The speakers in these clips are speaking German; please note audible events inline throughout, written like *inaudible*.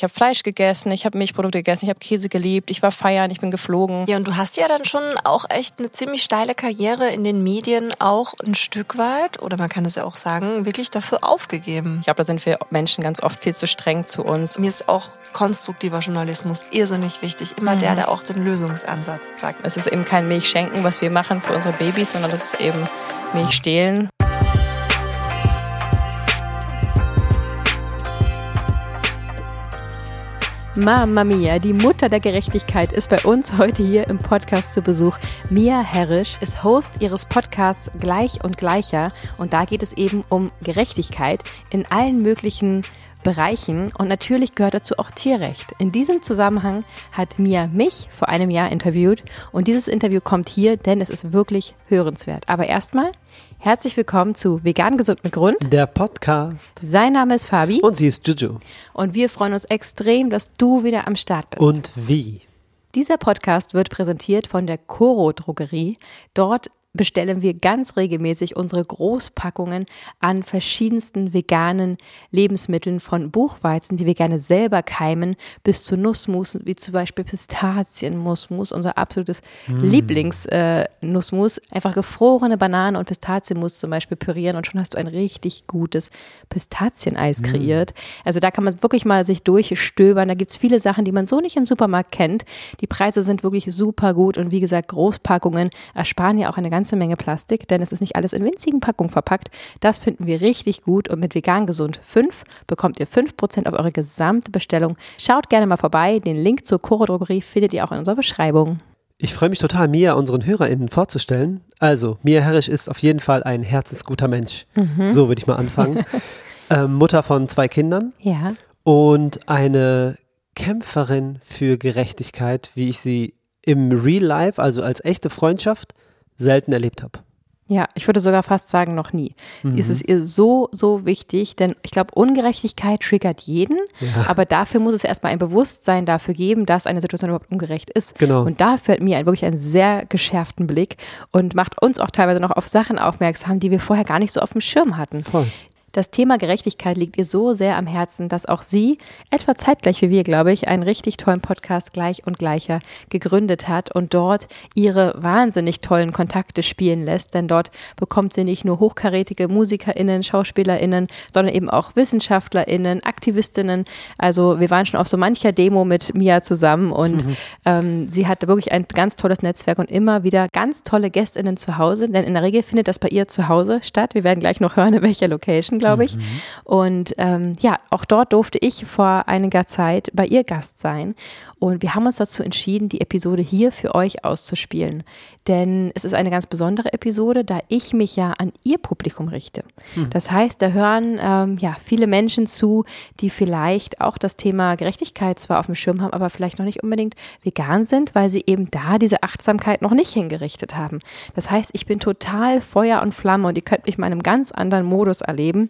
Ich habe Fleisch gegessen, ich habe Milchprodukte gegessen, ich habe Käse geliebt, ich war feiern, ich bin geflogen. Ja, und du hast ja dann schon auch echt eine ziemlich steile Karriere in den Medien auch ein Stück weit, oder man kann es ja auch sagen, wirklich dafür aufgegeben. Ich glaube, da sind wir Menschen ganz oft viel zu streng zu uns. Mir ist auch konstruktiver Journalismus irrsinnig wichtig. Immer mhm. der, der auch den Lösungsansatz zeigt. Es ist eben kein Milchschenken, was wir machen für unsere Babys, sondern das ist eben Milch stehlen. Mama Mia, die Mutter der Gerechtigkeit, ist bei uns heute hier im Podcast zu Besuch. Mia Herrisch ist Host ihres Podcasts Gleich und Gleicher und da geht es eben um Gerechtigkeit in allen möglichen Bereichen und natürlich gehört dazu auch Tierrecht. In diesem Zusammenhang hat Mia mich vor einem Jahr interviewt und dieses Interview kommt hier, denn es ist wirklich hörenswert. Aber erstmal herzlich willkommen zu Vegan Gesund mit Grund. Der Podcast. Sein Name ist Fabi. Und sie ist Juju. Und wir freuen uns extrem, dass du wieder am Start bist. Und wie? Dieser Podcast wird präsentiert von der Coro Drogerie. Dort bestellen wir ganz regelmäßig unsere Großpackungen an verschiedensten veganen Lebensmitteln von Buchweizen, die wir gerne selber keimen, bis zu Nussmus, wie zum Beispiel Pistazienmusmus, unser absolutes mm. Lieblingsnussmus. Äh, Einfach gefrorene Bananen und Pistazienmus zum Beispiel pürieren und schon hast du ein richtig gutes Pistazieneis mm. kreiert. Also da kann man wirklich mal sich durchstöbern. Da gibt es viele Sachen, die man so nicht im Supermarkt kennt. Die Preise sind wirklich super gut und wie gesagt, Großpackungen ersparen ja auch eine ganze ganze Menge Plastik, denn es ist nicht alles in winzigen Packungen verpackt. Das finden wir richtig gut und mit Vegan Gesund 5 bekommt ihr 5% auf eure gesamte Bestellung. Schaut gerne mal vorbei. Den Link zur Coro Drogerie findet ihr auch in unserer Beschreibung. Ich freue mich total, Mia unseren HörerInnen vorzustellen. Also, Mia Herrisch ist auf jeden Fall ein herzensguter Mensch. Mhm. So würde ich mal anfangen. *laughs* ähm, Mutter von zwei Kindern. Ja. Und eine Kämpferin für Gerechtigkeit, wie ich sie im Real Life, also als echte Freundschaft, selten erlebt habe. Ja, ich würde sogar fast sagen, noch nie. Mhm. Ist es ihr so, so wichtig, denn ich glaube, Ungerechtigkeit triggert jeden, ja. aber dafür muss es erstmal ein Bewusstsein dafür geben, dass eine Situation überhaupt ungerecht ist. Genau. Und dafür hat mir ein, wirklich einen sehr geschärften Blick und macht uns auch teilweise noch auf Sachen aufmerksam, die wir vorher gar nicht so auf dem Schirm hatten. Voll. Das Thema Gerechtigkeit liegt ihr so sehr am Herzen, dass auch sie, etwa zeitgleich wie wir, glaube ich, einen richtig tollen Podcast Gleich und Gleicher gegründet hat und dort ihre wahnsinnig tollen Kontakte spielen lässt. Denn dort bekommt sie nicht nur hochkarätige MusikerInnen, SchauspielerInnen, sondern eben auch WissenschaftlerInnen, AktivistInnen. Also wir waren schon auf so mancher Demo mit Mia zusammen und mhm. *laughs* ähm, sie hatte wirklich ein ganz tolles Netzwerk und immer wieder ganz tolle GästInnen zu Hause. Denn in der Regel findet das bei ihr zu Hause statt. Wir werden gleich noch hören, in welcher Location glaube ich. Mhm. Und ähm, ja, auch dort durfte ich vor einiger Zeit bei ihr Gast sein. Und wir haben uns dazu entschieden, die Episode hier für euch auszuspielen. Denn es ist eine ganz besondere Episode, da ich mich ja an ihr Publikum richte. Mhm. Das heißt, da hören ähm, ja viele Menschen zu, die vielleicht auch das Thema Gerechtigkeit zwar auf dem Schirm haben, aber vielleicht noch nicht unbedingt vegan sind, weil sie eben da diese Achtsamkeit noch nicht hingerichtet haben. Das heißt, ich bin total Feuer und Flamme und ihr könnt mich in einem ganz anderen Modus erleben.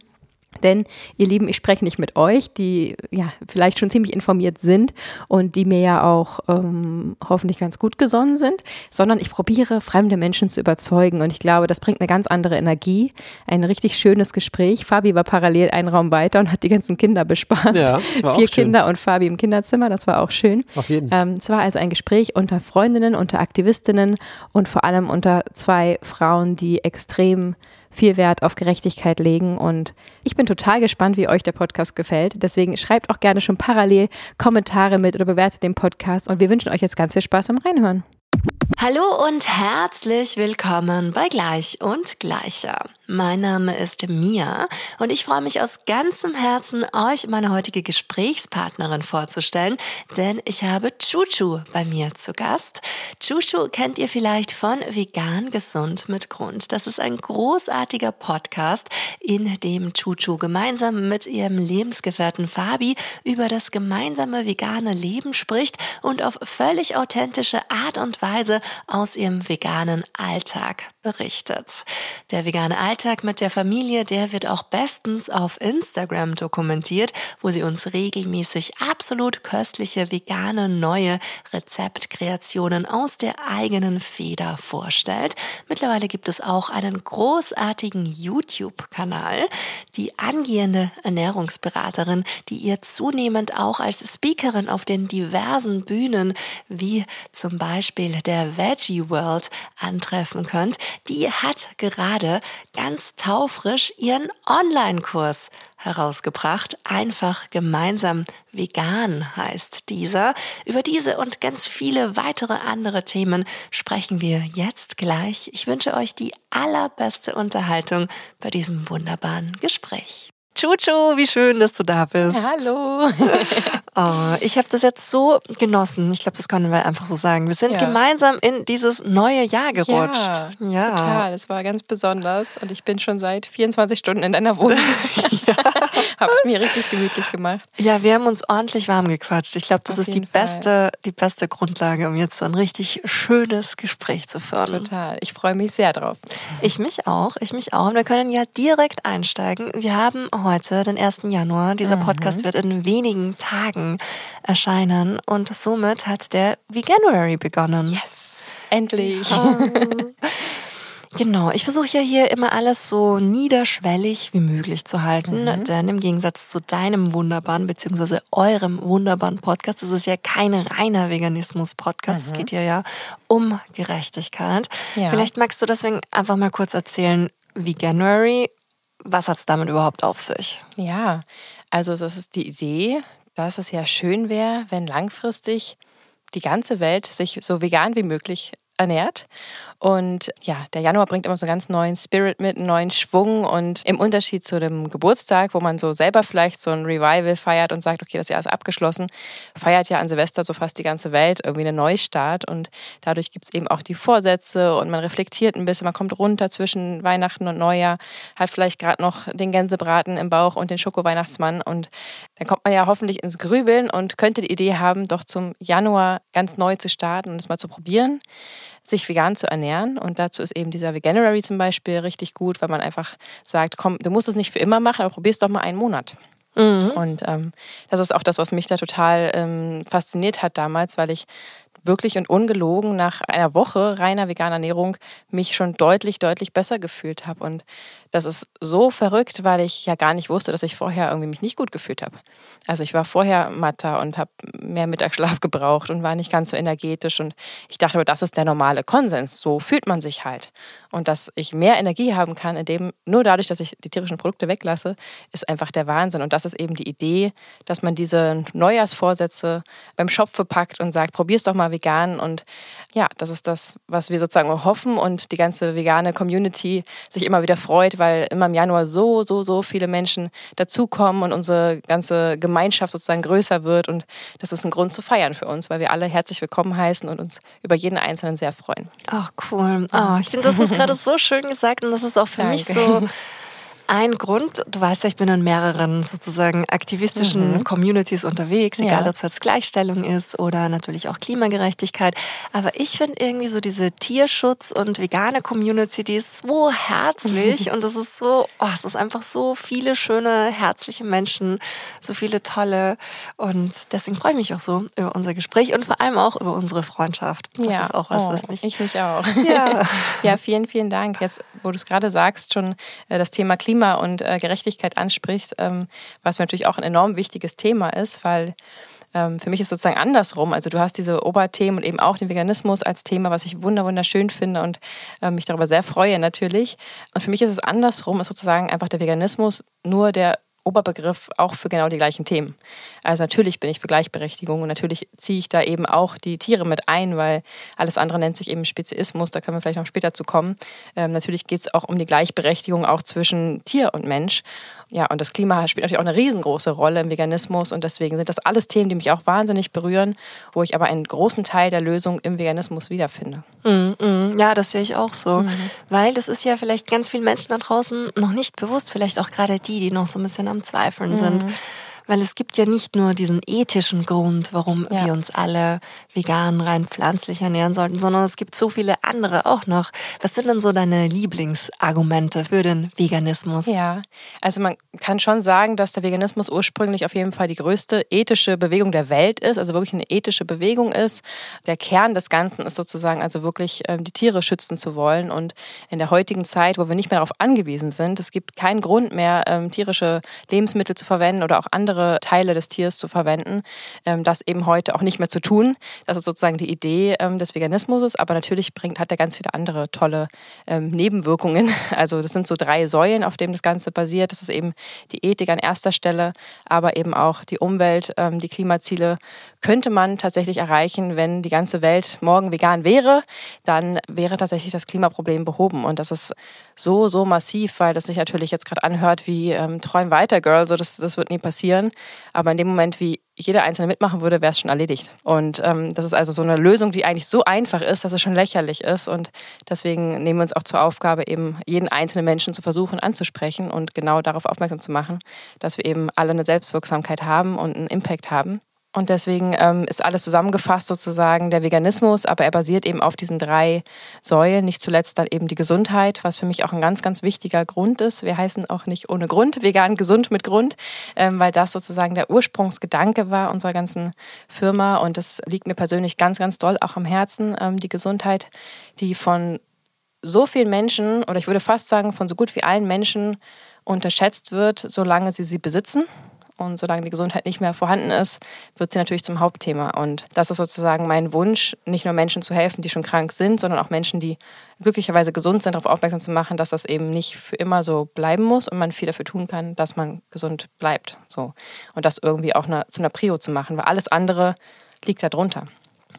Denn, ihr Lieben, ich spreche nicht mit euch, die ja vielleicht schon ziemlich informiert sind und die mir ja auch ähm, hoffentlich ganz gut gesonnen sind, sondern ich probiere, fremde Menschen zu überzeugen. Und ich glaube, das bringt eine ganz andere Energie. Ein richtig schönes Gespräch. Fabi war parallel einen Raum weiter und hat die ganzen Kinder bespaßt. Ja, Vier Kinder und Fabi im Kinderzimmer, das war auch schön. Auf jeden. Ähm, es war also ein Gespräch unter Freundinnen, unter Aktivistinnen und vor allem unter zwei Frauen, die extrem viel Wert auf Gerechtigkeit legen. Und ich bin total gespannt, wie euch der Podcast gefällt. Deswegen schreibt auch gerne schon parallel Kommentare mit oder bewertet den Podcast. Und wir wünschen euch jetzt ganz viel Spaß beim Reinhören. Hallo und herzlich willkommen bei Gleich und Gleicher. Mein Name ist Mia und ich freue mich aus ganzem Herzen, euch meine heutige Gesprächspartnerin vorzustellen, denn ich habe Chuchu bei mir zu Gast. Chuchu kennt ihr vielleicht von Vegan Gesund mit Grund. Das ist ein großartiger Podcast, in dem Chuchu gemeinsam mit ihrem Lebensgefährten Fabi über das gemeinsame vegane Leben spricht und auf völlig authentische Art und Weise aus ihrem veganen Alltag berichtet. Der vegane Alltag mit der Familie, der wird auch bestens auf Instagram dokumentiert, wo sie uns regelmäßig absolut köstliche vegane neue Rezeptkreationen aus der eigenen Feder vorstellt. Mittlerweile gibt es auch einen großartigen YouTube-Kanal. Die angehende Ernährungsberaterin, die ihr zunehmend auch als Speakerin auf den diversen Bühnen wie zum Beispiel der Veggie World antreffen könnt, die hat gerade ganz taufrisch ihren Online-Kurs herausgebracht. Einfach gemeinsam vegan heißt dieser. Über diese und ganz viele weitere andere Themen sprechen wir jetzt gleich. Ich wünsche euch die allerbeste Unterhaltung bei diesem wunderbaren Gespräch. Chuchu, wie schön, dass du da bist. Hallo. oh, *laughs* ich habe das jetzt so genossen. Ich glaube, das können wir einfach so sagen. Wir sind ja. gemeinsam in dieses neue Jahr gerutscht. Ja, ja, total. Es war ganz besonders und ich bin schon seit 24 Stunden in deiner Wohnung. ja. *laughs* *laughs* Hab's mir richtig gemütlich gemacht. Ja, wir haben uns ordentlich warm gequatscht. Ich glaube, das Auf ist die beste, die beste Grundlage, um jetzt so ein richtig schönes Gespräch zu führen. Total. Ich freue mich sehr drauf. Ich mich auch. Ich mich auch. Und wir können ja direkt einsteigen. Wir haben heute den 1. Januar. Dieser mhm. Podcast wird in wenigen Tagen erscheinen. Und somit hat der Veganuary begonnen. Yes. Endlich. *laughs* Genau, ich versuche ja hier immer alles so niederschwellig wie möglich zu halten, mhm. denn im Gegensatz zu deinem wunderbaren bzw. eurem wunderbaren Podcast, das ist ja kein reiner Veganismus-Podcast, mhm. es geht hier ja um Gerechtigkeit. Ja. Vielleicht magst du deswegen einfach mal kurz erzählen, wie January, was hat es damit überhaupt auf sich? Ja, also das ist die Idee, dass es ja schön wäre, wenn langfristig die ganze Welt sich so vegan wie möglich ernährt. Und ja, der Januar bringt immer so einen ganz neuen Spirit mit, einen neuen Schwung. Und im Unterschied zu dem Geburtstag, wo man so selber vielleicht so ein Revival feiert und sagt, okay, das Jahr ist abgeschlossen, feiert ja an Silvester so fast die ganze Welt irgendwie einen Neustart. Und dadurch gibt es eben auch die Vorsätze und man reflektiert ein bisschen, man kommt runter zwischen Weihnachten und Neujahr, hat vielleicht gerade noch den Gänsebraten im Bauch und den Schoko-Weihnachtsmann. Und dann kommt man ja hoffentlich ins Grübeln und könnte die Idee haben, doch zum Januar ganz neu zu starten und es mal zu probieren sich vegan zu ernähren. Und dazu ist eben dieser Veganuary zum Beispiel richtig gut, weil man einfach sagt, komm, du musst es nicht für immer machen, aber probier es doch mal einen Monat. Mhm. Und ähm, das ist auch das, was mich da total ähm, fasziniert hat damals, weil ich wirklich und ungelogen nach einer Woche reiner veganer Ernährung mich schon deutlich, deutlich besser gefühlt habe. Und das ist so verrückt, weil ich ja gar nicht wusste, dass ich vorher irgendwie mich nicht gut gefühlt habe. Also ich war vorher matter und habe mehr Mittagsschlaf *laughs* gebraucht und war nicht ganz so energetisch. Und ich dachte, aber das ist der normale Konsens. So fühlt man sich halt. Und dass ich mehr Energie haben kann, indem nur dadurch, dass ich die tierischen Produkte weglasse, ist einfach der Wahnsinn. Und das ist eben die Idee, dass man diese Neujahrsvorsätze beim Schopfe packt und sagt, probier's doch mal vegan. Und ja, das ist das, was wir sozusagen hoffen und die ganze vegane Community sich immer wieder freut, weil immer im Januar so, so, so viele Menschen dazukommen und unsere ganze Gemeinschaft sozusagen größer wird. Und das ist ein Grund zu feiern für uns, weil wir alle herzlich willkommen heißen und uns über jeden Einzelnen sehr freuen. Ach, cool. Oh, ich finde, das ist *laughs* gerade so schön gesagt und das ist auch für Danke. mich so ein Grund, du weißt ja, ich bin in mehreren sozusagen aktivistischen mhm. Communities unterwegs, egal ja. ob es jetzt Gleichstellung ist oder natürlich auch Klimagerechtigkeit. Aber ich finde irgendwie so diese Tierschutz- und vegane Community, die ist so herzlich *laughs* und es ist so, oh, es ist einfach so viele schöne, herzliche Menschen, so viele tolle. Und deswegen freue ich mich auch so über unser Gespräch und vor allem auch über unsere Freundschaft. Das ja. ist auch was, oh, was mich. Ich mich auch. Ja, *laughs* ja vielen, vielen Dank. Jetzt, wo du es gerade sagst, schon äh, das Thema Klima Klima und äh, Gerechtigkeit ansprichst, ähm, was mir natürlich auch ein enorm wichtiges Thema ist, weil ähm, für mich ist sozusagen andersrum. Also du hast diese Oberthemen und eben auch den Veganismus als Thema, was ich wunderschön finde und äh, mich darüber sehr freue natürlich. Und für mich ist es andersrum, ist sozusagen einfach der Veganismus nur der Oberbegriff auch für genau die gleichen Themen. Also natürlich bin ich für Gleichberechtigung und natürlich ziehe ich da eben auch die Tiere mit ein, weil alles andere nennt sich eben Speziismus, da können wir vielleicht noch später zu kommen. Ähm, natürlich geht es auch um die Gleichberechtigung auch zwischen Tier und Mensch. Ja, und das Klima spielt natürlich auch eine riesengroße Rolle im Veganismus und deswegen sind das alles Themen, die mich auch wahnsinnig berühren, wo ich aber einen großen Teil der Lösung im Veganismus wiederfinde. Mm, ja, das sehe ich auch so, mhm. weil das ist ja vielleicht ganz vielen Menschen da draußen noch nicht bewusst, vielleicht auch gerade die, die noch so ein bisschen am Zweifeln mhm. sind Weil es gibt ja nicht nur diesen ethischen Grund, warum ja. wir uns alle vegan, rein pflanzlich ernähren sollten, sondern es gibt so viele andere auch noch. Was sind denn so deine Lieblingsargumente für den Veganismus? Ja, also man kann schon sagen, dass der Veganismus ursprünglich auf jeden Fall die größte ethische Bewegung der Welt ist, also wirklich eine ethische Bewegung ist. Der Kern des Ganzen ist sozusagen also wirklich ähm, die Tiere schützen zu wollen und in der heutigen Zeit, wo wir nicht mehr darauf angewiesen sind, es gibt keinen Grund mehr, ähm, tierische Lebensmittel zu verwenden oder auch andere Teile des Tiers zu verwenden, ähm, das eben heute auch nicht mehr zu tun. Das ist sozusagen die Idee ähm, des Veganismus, aber natürlich bringt, hat er ganz viele andere tolle ähm, Nebenwirkungen. *laughs* Also das sind so drei Säulen, auf denen das Ganze basiert. Das ist eben die Ethik an erster Stelle, aber eben auch die Umwelt, die Klimaziele könnte man tatsächlich erreichen, wenn die ganze Welt morgen vegan wäre, dann wäre tatsächlich das Klimaproblem behoben. Und das ist so, so massiv, weil das sich natürlich jetzt gerade anhört wie ähm, Träum weiter, Girl, so das, das wird nie passieren. Aber in dem Moment, wie jeder Einzelne mitmachen würde, wäre es schon erledigt. Und ähm, das ist also so eine Lösung, die eigentlich so einfach ist, dass es schon lächerlich ist. Und deswegen nehmen wir uns auch zur Aufgabe, eben jeden einzelnen Menschen zu versuchen anzusprechen und genau darauf aufmerksam zu machen, dass wir eben alle eine Selbstwirksamkeit haben und einen Impact haben. Und deswegen ähm, ist alles zusammengefasst sozusagen der Veganismus, aber er basiert eben auf diesen drei Säulen, nicht zuletzt dann eben die Gesundheit, was für mich auch ein ganz, ganz wichtiger Grund ist. Wir heißen auch nicht ohne Grund vegan gesund mit Grund, ähm, weil das sozusagen der Ursprungsgedanke war unserer ganzen Firma. Und das liegt mir persönlich ganz, ganz doll auch am Herzen, ähm, die Gesundheit, die von so vielen Menschen oder ich würde fast sagen von so gut wie allen Menschen unterschätzt wird, solange sie sie besitzen und solange die Gesundheit nicht mehr vorhanden ist, wird sie natürlich zum Hauptthema. Und das ist sozusagen mein Wunsch, nicht nur Menschen zu helfen, die schon krank sind, sondern auch Menschen, die glücklicherweise gesund sind, darauf aufmerksam zu machen, dass das eben nicht für immer so bleiben muss und man viel dafür tun kann, dass man gesund bleibt. So. Und das irgendwie auch eine, zu einer Prio zu machen, weil alles andere liegt darunter.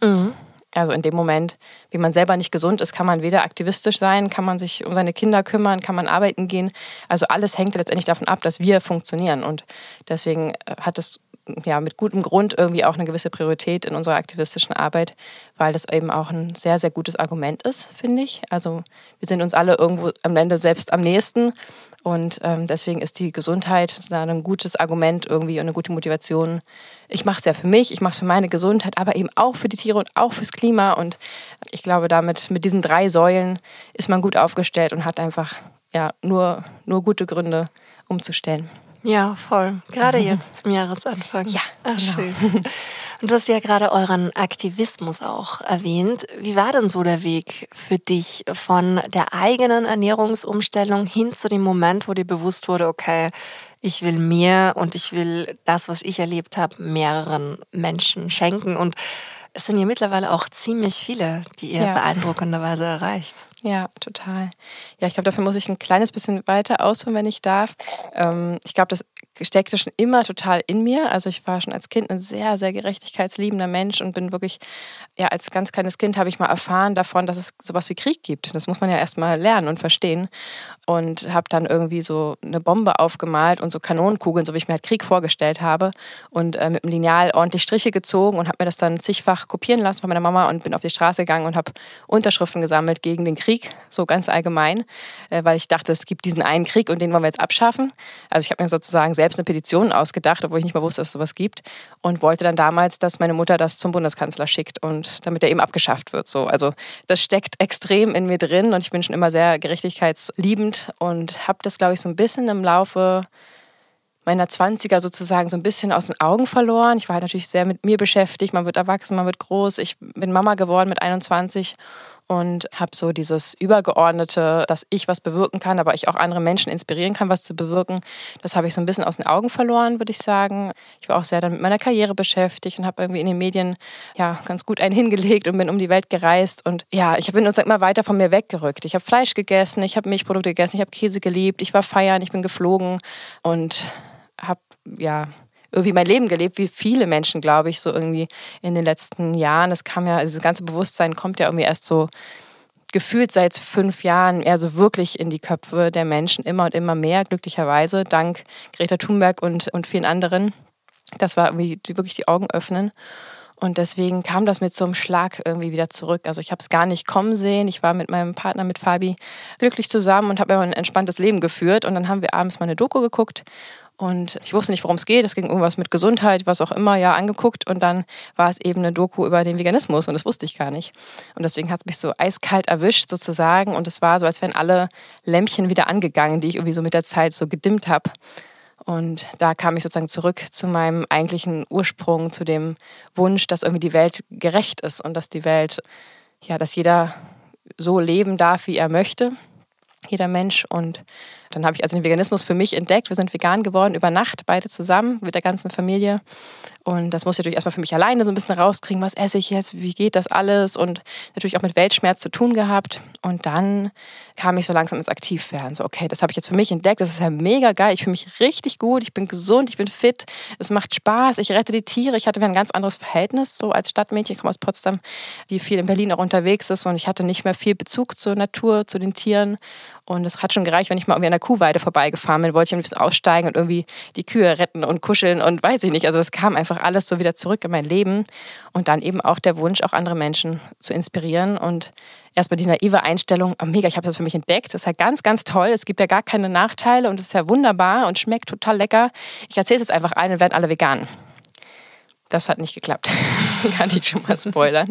Mhm. Also in dem Moment, wie man selber nicht gesund ist, kann man weder aktivistisch sein, kann man sich um seine Kinder kümmern, kann man arbeiten gehen. Also alles hängt letztendlich davon ab, dass wir funktionieren. Und deswegen äh, hat es ja mit gutem Grund irgendwie auch eine gewisse Priorität in unserer aktivistischen Arbeit, weil das eben auch ein sehr, sehr gutes Argument ist, finde ich. Also wir sind uns alle irgendwo am Ende selbst am nächsten und ähm, deswegen ist die Gesundheit ein gutes Argument irgendwie und eine gute Motivation. Ich mache es ja für mich, ich mache es für meine Gesundheit, aber eben auch für die Tiere und auch fürs Klima. Und ich glaube, damit mit diesen drei Säulen ist man gut aufgestellt und hat einfach ja nur, nur gute Gründe umzustellen. Ja, voll. Gerade jetzt zum Jahresanfang. Ja, Ach, genau. schön. Und du hast ja gerade euren Aktivismus auch erwähnt. Wie war denn so der Weg für dich von der eigenen Ernährungsumstellung hin zu dem Moment, wo dir bewusst wurde, okay, ich will mehr und ich will das, was ich erlebt habe, mehreren Menschen schenken und es sind ja mittlerweile auch ziemlich viele, die ihr ja. beeindruckenderweise erreicht. Ja, total. Ja, ich glaube, dafür muss ich ein kleines bisschen weiter ausholen, wenn ich darf. Ähm, ich glaube, das steckte schon immer total in mir. Also ich war schon als Kind ein sehr, sehr gerechtigkeitsliebender Mensch und bin wirklich, ja, als ganz kleines Kind habe ich mal erfahren davon, dass es sowas wie Krieg gibt. Das muss man ja erstmal lernen und verstehen. Und habe dann irgendwie so eine Bombe aufgemalt und so Kanonenkugeln, so wie ich mir halt Krieg vorgestellt habe. Und äh, mit dem Lineal ordentlich Striche gezogen und habe mir das dann zigfach kopieren lassen von meiner Mama und bin auf die Straße gegangen und habe Unterschriften gesammelt gegen den Krieg, so ganz allgemein, äh, weil ich dachte, es gibt diesen einen Krieg und den wollen wir jetzt abschaffen. Also ich habe mir sozusagen selbst eine Petition ausgedacht, obwohl ich nicht mal wusste, dass es sowas gibt. Und wollte dann damals, dass meine Mutter das zum Bundeskanzler schickt und damit er eben abgeschafft wird. So. Also das steckt extrem in mir drin und ich bin schon immer sehr gerechtigkeitsliebend und habe das, glaube ich, so ein bisschen im Laufe meiner 20er sozusagen so ein bisschen aus den Augen verloren. Ich war halt natürlich sehr mit mir beschäftigt. Man wird erwachsen, man wird groß. Ich bin Mama geworden mit 21 und habe so dieses Übergeordnete, dass ich was bewirken kann, aber ich auch andere Menschen inspirieren kann, was zu bewirken. Das habe ich so ein bisschen aus den Augen verloren, würde ich sagen. Ich war auch sehr dann mit meiner Karriere beschäftigt und habe irgendwie in den Medien ja ganz gut einen *laughs* hingelegt und bin um die Welt gereist. Und ja, ich bin uns immer weiter von mir weggerückt. Ich habe Fleisch gegessen, ich habe Milchprodukte gegessen, ich habe Käse geliebt, ich war feiern, ich bin geflogen und habe ja irgendwie mein Leben gelebt, wie viele Menschen, glaube ich, so irgendwie in den letzten Jahren. Es kam ja, also das ganze Bewusstsein kommt ja irgendwie erst so gefühlt seit fünf Jahren eher so wirklich in die Köpfe der Menschen immer und immer mehr, glücklicherweise, dank Greta Thunberg und, und vielen anderen. Das war irgendwie wirklich die Augen öffnen. Und deswegen kam das mit so einem Schlag irgendwie wieder zurück. Also ich habe es gar nicht kommen sehen. Ich war mit meinem Partner, mit Fabi, glücklich zusammen und habe ein entspanntes Leben geführt. Und dann haben wir abends mal eine Doku geguckt Und ich wusste nicht, worum es geht. Es ging irgendwas mit Gesundheit, was auch immer, ja, angeguckt. Und dann war es eben eine Doku über den Veganismus und das wusste ich gar nicht. Und deswegen hat es mich so eiskalt erwischt sozusagen. Und es war so, als wären alle Lämpchen wieder angegangen, die ich irgendwie so mit der Zeit so gedimmt habe. Und da kam ich sozusagen zurück zu meinem eigentlichen Ursprung, zu dem Wunsch, dass irgendwie die Welt gerecht ist und dass die Welt, ja, dass jeder so leben darf, wie er möchte, jeder Mensch. Und dann habe ich also den Veganismus für mich entdeckt. Wir sind vegan geworden über Nacht, beide zusammen mit der ganzen Familie. Und das muss ich natürlich erstmal für mich alleine so ein bisschen rauskriegen, was esse ich jetzt, wie geht das alles und natürlich auch mit Weltschmerz zu tun gehabt. Und dann kam ich so langsam ins Aktivwerden. So, okay, das habe ich jetzt für mich entdeckt, das ist ja mega geil. Ich fühle mich richtig gut, ich bin gesund, ich bin fit, es macht Spaß, ich rette die Tiere. Ich hatte ein ganz anderes Verhältnis so als Stadtmädchen, ich komme aus Potsdam, die viel in Berlin auch unterwegs ist und ich hatte nicht mehr viel Bezug zur Natur, zu den Tieren. Und es hat schon gereicht, wenn ich mal irgendwie an der Kuhweide vorbeigefahren bin, wollte ich ein bisschen aussteigen und irgendwie die Kühe retten und kuscheln und weiß ich nicht. Also das kam einfach alles so wieder zurück in mein Leben. Und dann eben auch der Wunsch, auch andere Menschen zu inspirieren. Und erstmal die naive Einstellung, oh mega, ich habe das für mich entdeckt. Das ist ja ganz, ganz toll. Es gibt ja gar keine Nachteile und es ist ja wunderbar und schmeckt total lecker. Ich erzähle es jetzt einfach allen und werden alle vegan. Das hat nicht geklappt. *laughs* *laughs* Kann ich schon mal spoilern.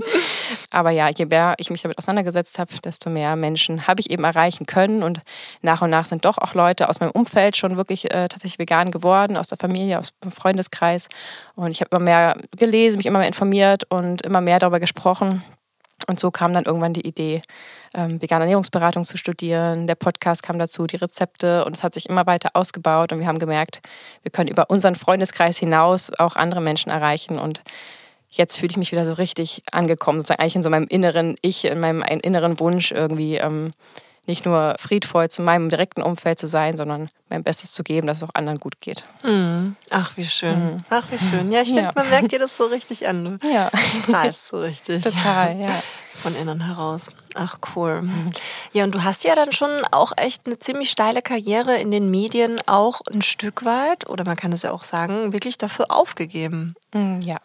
Aber ja, je mehr ich mich damit auseinandergesetzt habe, desto mehr Menschen habe ich eben erreichen können. Und nach und nach sind doch auch Leute aus meinem Umfeld schon wirklich äh, tatsächlich vegan geworden, aus der Familie, aus dem Freundeskreis. Und ich habe immer mehr gelesen, mich immer mehr informiert und immer mehr darüber gesprochen. Und so kam dann irgendwann die Idee, ähm, vegane Ernährungsberatung zu studieren. Der Podcast kam dazu, die Rezepte und es hat sich immer weiter ausgebaut und wir haben gemerkt, wir können über unseren Freundeskreis hinaus auch andere Menschen erreichen und jetzt fühle ich mich wieder so richtig angekommen, sozusagen eigentlich in so meinem inneren Ich, in meinem inneren Wunsch irgendwie ähm, nicht nur friedvoll zu meinem direkten Umfeld zu sein, sondern mein Bestes zu geben, dass es auch anderen gut geht. Mhm. Ach, wie schön. Mhm. Ach, wie schön. Ja, ich finde, ja. man merkt dir das so richtig an. Du ja. strahlst so richtig. Total, ja. Von innen heraus. Ach, cool. Mhm. Ja, und du hast ja dann schon auch echt eine ziemlich steile Karriere in den Medien auch ein Stück weit, oder man kann es ja auch sagen, wirklich dafür aufgegeben. Mhm, ja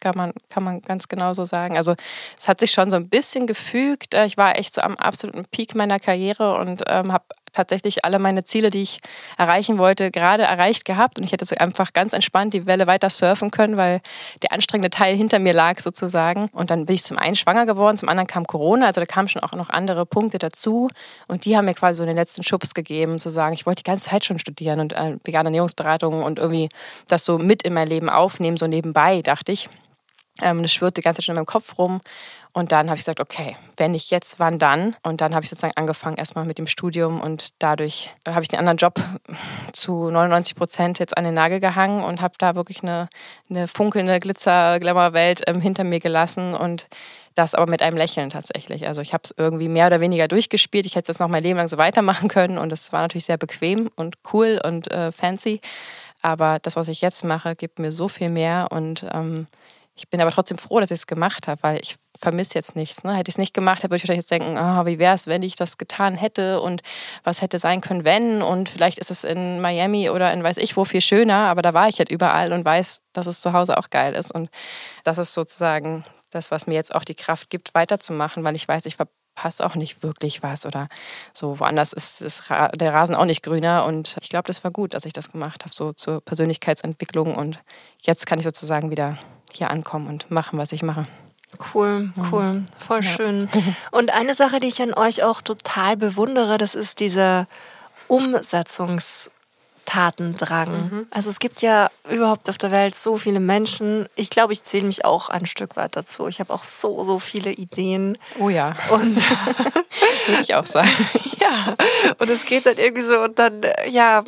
kann man, kann man ganz genau so sagen. Also es hat sich schon so ein bisschen gefügt. Äh, ich war echt so am absoluten Peak meiner Karriere und ähm, habe tatsächlich alle meine Ziele, die ich erreichen wollte, gerade erreicht gehabt. Und ich hätte so einfach ganz entspannt die Welle weiter surfen können, weil der anstrengende Teil hinter mir lag sozusagen. Und dann bin ich zum einen schwanger geworden, zum anderen kam Corona. Also da kamen schon auch noch andere Punkte dazu. Und die haben mir quasi so den letzten Schubs gegeben, zu sagen, ich wollte die ganze Zeit schon studieren und äh, vegane Ernährungsberatung und irgendwie das so mit in mein Leben aufnehmen, so nebenbei, dachte ich. Ähm, das schwirrt die ganze Zeit schon in meinem Kopf rum. Und dann habe ich gesagt, okay, wenn nicht jetzt, wann dann? Und dann habe ich sozusagen angefangen erstmal mit dem Studium und dadurch habe ich den anderen Job *laughs* zu 99 Prozent jetzt an den Nagel gehangen und habe da wirklich eine, eine funkelnde Glitzer-Glamour-Welt ähm, hinter mir gelassen und das aber mit einem Lächeln tatsächlich. Also ich habe es irgendwie mehr oder weniger durchgespielt. Ich hätte es noch mein Leben lang so weitermachen können und es war natürlich sehr bequem und cool und äh, fancy. Aber das, was ich jetzt mache, gibt mir so viel mehr und ähm, ich bin aber trotzdem froh, dass ich es gemacht habe, weil ich vermisse jetzt nichts. Ne? Hätte ich es nicht gemacht, würde ich wahrscheinlich jetzt denken, oh, wie wäre es, wenn ich das getan hätte und was hätte sein können, wenn und vielleicht ist es in Miami oder in weiß ich wo viel schöner, aber da war ich halt überall und weiß, dass es zu Hause auch geil ist und das ist sozusagen das, was mir jetzt auch die Kraft gibt, weiterzumachen, weil ich weiß, ich verpasse auch nicht wirklich was oder so. Woanders ist, ist der Rasen auch nicht grüner und ich glaube, das war gut, dass ich das gemacht habe, so zur Persönlichkeitsentwicklung und jetzt kann ich sozusagen wieder hier ankommen und machen, was ich mache. Cool, cool, voll ja. schön. *laughs* Und eine Sache, die ich an euch auch total bewundere, das ist dieser Umsetzungstatendrang. Mhm. Also es gibt ja überhaupt auf der Welt so viele Menschen. Ich glaube, ich zähle mich auch ein Stück weit dazu. Ich habe auch so, so viele Ideen. Oh ja. Und *laughs* *laughs* würde ich auch sagen. ja. Und es geht dann irgendwie so und dann, ja,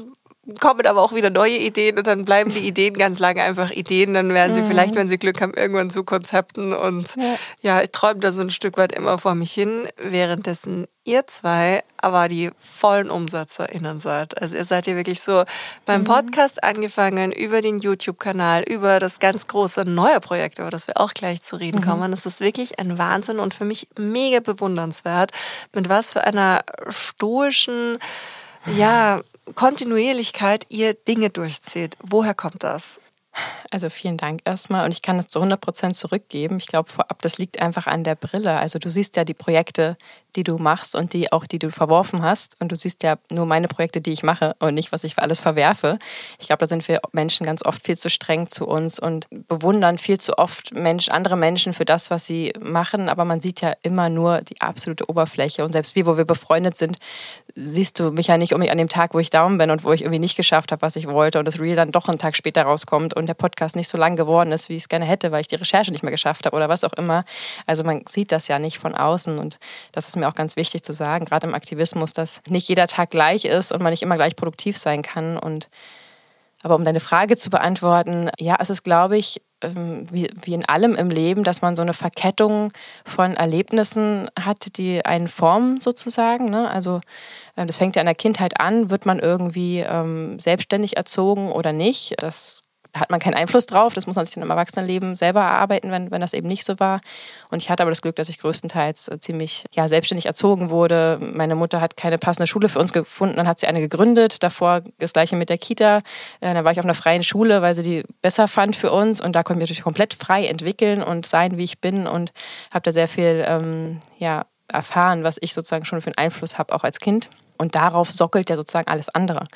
kommen aber auch wieder neue Ideen und dann bleiben die Ideen ganz lange einfach Ideen. Dann werden sie mhm. vielleicht, wenn sie Glück haben, irgendwann zu Konzepten. Und ja, ja ich träume da so ein Stück weit immer vor mich hin, währenddessen ihr zwei aber die vollen UmsatzerInnen seid. Also ihr seid ja wirklich so beim mhm. Podcast angefangen, über den YouTube-Kanal, über das ganz große neue Projekt, über das wir auch gleich zu reden mhm. kommen. Das ist wirklich ein Wahnsinn und für mich mega bewundernswert, mit was für einer stoischen, ja, Kontinuierlichkeit ihr Dinge durchzieht. Woher kommt das? Also vielen Dank erstmal und ich kann das zu 100 Prozent zurückgeben. Ich glaube vorab, das liegt einfach an der Brille. Also du siehst ja die Projekte, die du machst und die auch, die du verworfen hast und du siehst ja nur meine Projekte, die ich mache und nicht, was ich für alles verwerfe. Ich glaube, da sind wir Menschen ganz oft viel zu streng zu uns und bewundern viel zu oft Mensch, andere Menschen für das, was sie machen, aber man sieht ja immer nur die absolute Oberfläche und selbst wir, wo wir befreundet sind, siehst du mich ja nicht unbedingt an dem Tag, wo ich down bin und wo ich irgendwie nicht geschafft habe, was ich wollte und das Reel dann doch einen Tag später rauskommt und der Podcast nicht so lang geworden ist, wie ich es gerne hätte, weil ich die Recherche nicht mehr geschafft habe oder was auch immer. Also man sieht das ja nicht von außen und das ist mir auch ganz wichtig zu sagen, gerade im Aktivismus, dass nicht jeder Tag gleich ist und man nicht immer gleich produktiv sein kann und aber um deine Frage zu beantworten, ja, es ist, glaube ich, ähm, wie, in allem im Leben, dass man so eine Verkettung von Erlebnissen hat, die einen formen sozusagen. Ne? Also äh, das fängt ja in der Kindheit an, wird man irgendwie ähm, selbstständig erzogen oder nicht. Das da hat man keinen Einfluss drauf. Das muss man sich dann im Erwachsenenleben selber erarbeiten, wenn, wenn das eben nicht so war. Und ich hatte aber das Glück, dass ich größtenteils äh, ziemlich ja, selbstständig erzogen wurde. Meine Mutter hat keine passende Schule für uns gefunden, dann hat sie eine gegründet. Davor das gleiche mit der Kita. Äh, dann war ich auf einer freien Schule, weil sie die besser fand für uns. Und da konnte ich mich natürlich komplett frei entwickeln und sein, wie ich bin. Und habe da sehr viel ähm, ja, erfahren, was ich sozusagen schon für einen Einfluss habe, auch als Kind. Und darauf sockelt ja sozusagen alles andere.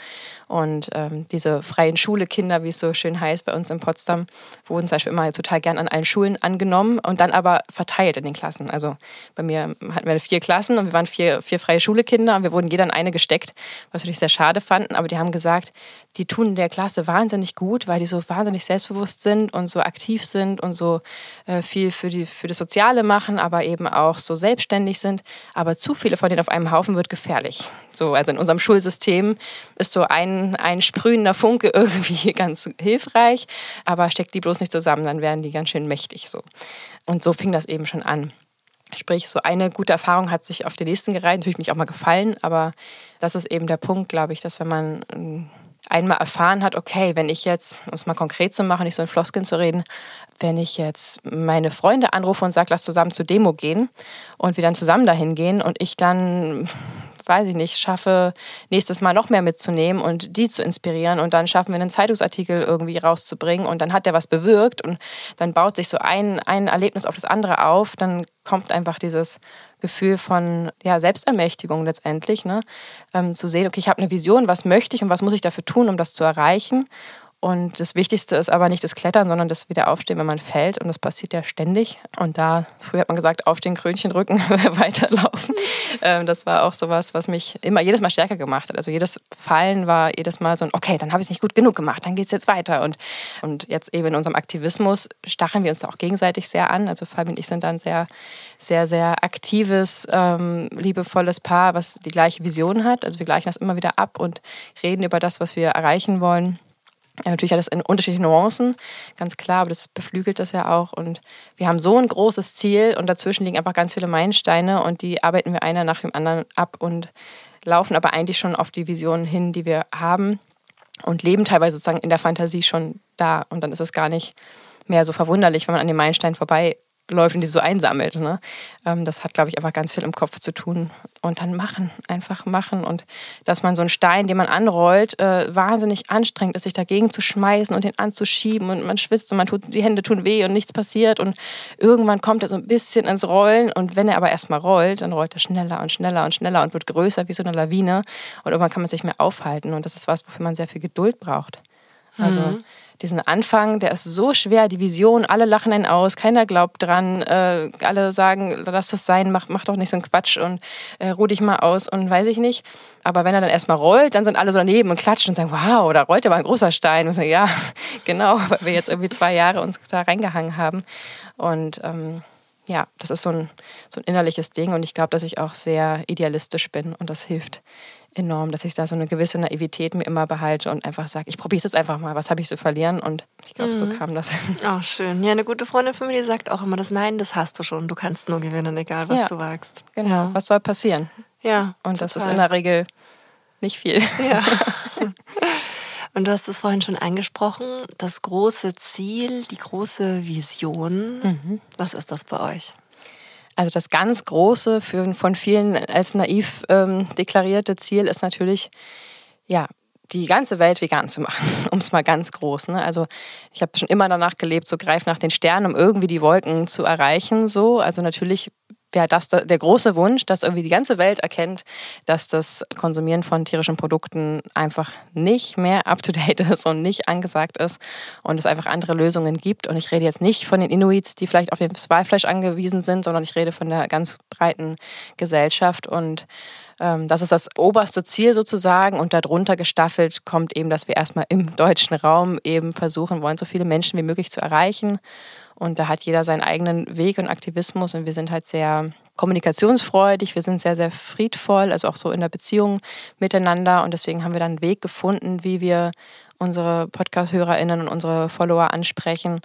Und ähm, diese freien Schule-Kinder, wie es so schön heißt bei uns in Potsdam, wurden zum Beispiel immer total gern an allen Schulen angenommen und dann aber verteilt in den Klassen. Also bei mir hatten wir vier Klassen und wir waren vier, vier freie Schule-Kinder und wir wurden jeder in eine gesteckt, was wir natürlich sehr schade fanden. Aber die haben gesagt, die tun der Klasse wahnsinnig gut, weil die so wahnsinnig selbstbewusst sind und so aktiv sind und so äh, viel für, die, für das Soziale machen, aber eben auch so selbstständig sind. Aber zu viele von denen auf einem Haufen wird gefährlich. So, also in unserem Schulsystem ist so ein, ein sprühender Funke *laughs* irgendwie ganz hilfreich, aber steckt die bloß nicht zusammen, dann werden die ganz schön mächtig so. Und so fing das eben schon an. Sprich, so eine gute Erfahrung hat sich auf den nächsten gereiht, natürlich mich auch mal gefallen, aber das ist eben der Punkt, glaube ich, dass wenn man ähm, einmal erfahren hat, okay, wenn ich jetzt, um es mal konkret zu machen, nicht so in Floskeln zu reden, wenn ich jetzt meine Freunde anrufe und sage, lass zusammen zur Demo gehen und wir dann zusammen dahin gehen und ich dann weiß ich nicht, schaffe, nächstes Mal noch mehr mitzunehmen und die zu inspirieren und dann schaffen wir einen Zeitungsartikel irgendwie rauszubringen und dann hat der was bewirkt und dann baut sich so ein, ein Erlebnis auf das andere auf, dann kommt einfach dieses Gefühl von ja, Selbstermächtigung letztendlich, ne? Ähm, zu sehen, okay, ich habe eine Vision, was möchte ich und was muss ich dafür tun, um das zu erreichen und das Wichtigste ist aber nicht das Klettern, sondern das Wiederaufstehen, wenn man fällt. Und das passiert ja ständig. Und da, früher hat man gesagt, auf den Krönchenrücken *laughs* weiterlaufen. Ähm, das war auch sowas, was mich immer jedes Mal stärker gemacht hat. Also jedes Fallen war jedes Mal so ein, okay, dann habe ich es nicht gut genug gemacht, dann geht es jetzt weiter. Und, und jetzt eben in unserem Aktivismus stacheln wir uns auch gegenseitig sehr an. Also Fabi und ich sind dann sehr, sehr, sehr aktives, ähm, liebevolles Paar, was die gleiche Vision hat. Also wir gleichen das immer wieder ab und reden über das, was wir erreichen wollen. Ja, natürlich hat es in unterschiedlichen Nuancen, ganz klar, aber das beflügelt das ja auch. Und wir haben so ein großes Ziel und dazwischen liegen einfach ganz viele Meilensteine und die arbeiten wir einer nach dem anderen ab und laufen aber eigentlich schon auf die Vision hin, die wir haben und leben teilweise sozusagen in der Fantasie schon da. Und dann ist es gar nicht mehr so verwunderlich, wenn man an den Meilensteinen vorbei läuft die so einsammelt. Ne? Ähm, das hat, glaube ich, einfach ganz viel im Kopf zu tun. Und dann machen, einfach machen. Und dass man so einen Stein, den man anrollt, äh, wahnsinnig anstrengt ist, sich dagegen zu schmeißen und den anzuschieben. Und man schwitzt und man tut, die Hände tun weh und nichts passiert. Und irgendwann kommt er so ein bisschen ins Rollen. Und wenn er aber erstmal rollt, dann rollt er schneller und schneller und schneller und wird größer wie so eine Lawine. Und irgendwann kann man sich mehr aufhalten. Und das ist was, wofür man sehr viel Geduld braucht. Also mhm diesen Anfang, der ist so schwer, die Vision, alle lachen einen aus, keiner glaubt dran, äh, alle sagen, lass das sein, mach, mach doch nicht so einen Quatsch und äh, ruh dich mal aus und weiß ich nicht. Aber wenn er dann erstmal rollt, dann sind alle so daneben und klatschen und sagen, wow, da rollt aber ein großer Stein. Und sagen, ja, *laughs* genau, weil wir jetzt irgendwie zwei Jahre uns da reingehangen haben. Und ähm, ja, das ist so ein, so ein innerliches Ding und ich glaube, dass ich auch sehr idealistisch bin und das hilft enorm, dass ich da so eine gewisse Naivität mir immer behalte und einfach sage, ich probiere es jetzt einfach mal, was habe ich zu verlieren? Und ich glaube, mhm. so kam das. Ach, *laughs* schön. Ja, eine gute Freundin von mir, die sagt auch immer, das Nein, das hast du schon. Du kannst nur gewinnen, egal was ja. du wagst. Genau. Ja. Was soll passieren? Ja. Und total. das ist in der Regel nicht viel. Ja. *laughs* Und du hast es vorhin schon angesprochen, das große Ziel, die große Vision. Mhm. Was ist das bei euch? Also das ganz große, für, von vielen als naiv ähm, deklarierte Ziel ist natürlich, ja, die ganze Welt vegan zu machen, *laughs* um es mal ganz groß. Ne? Also ich habe schon immer danach gelebt, so greif nach den Sternen, um irgendwie die Wolken zu erreichen. So, also natürlich wäre das der große Wunsch, dass irgendwie die ganze Welt erkennt, dass das Konsumieren von tierischen Produkten einfach nicht mehr up-to-date ist und nicht angesagt ist und es einfach andere Lösungen gibt. Und ich rede jetzt nicht von den Inuits, die vielleicht auf das Walfleisch angewiesen sind, sondern ich rede von der ganz breiten Gesellschaft und ähm, das ist das oberste Ziel sozusagen und darunter gestaffelt kommt eben, dass wir erstmal im deutschen Raum eben versuchen wollen, so viele Menschen wie möglich zu erreichen. Und da hat jeder seinen eigenen Weg und Aktivismus und wir sind halt sehr kommunikationsfreudig, wir sind sehr, sehr friedvoll, also auch so in der Beziehung miteinander. Und deswegen haben wir dann einen Weg gefunden, wie wir unsere Podcast-HörerInnen und unsere Follower ansprechen,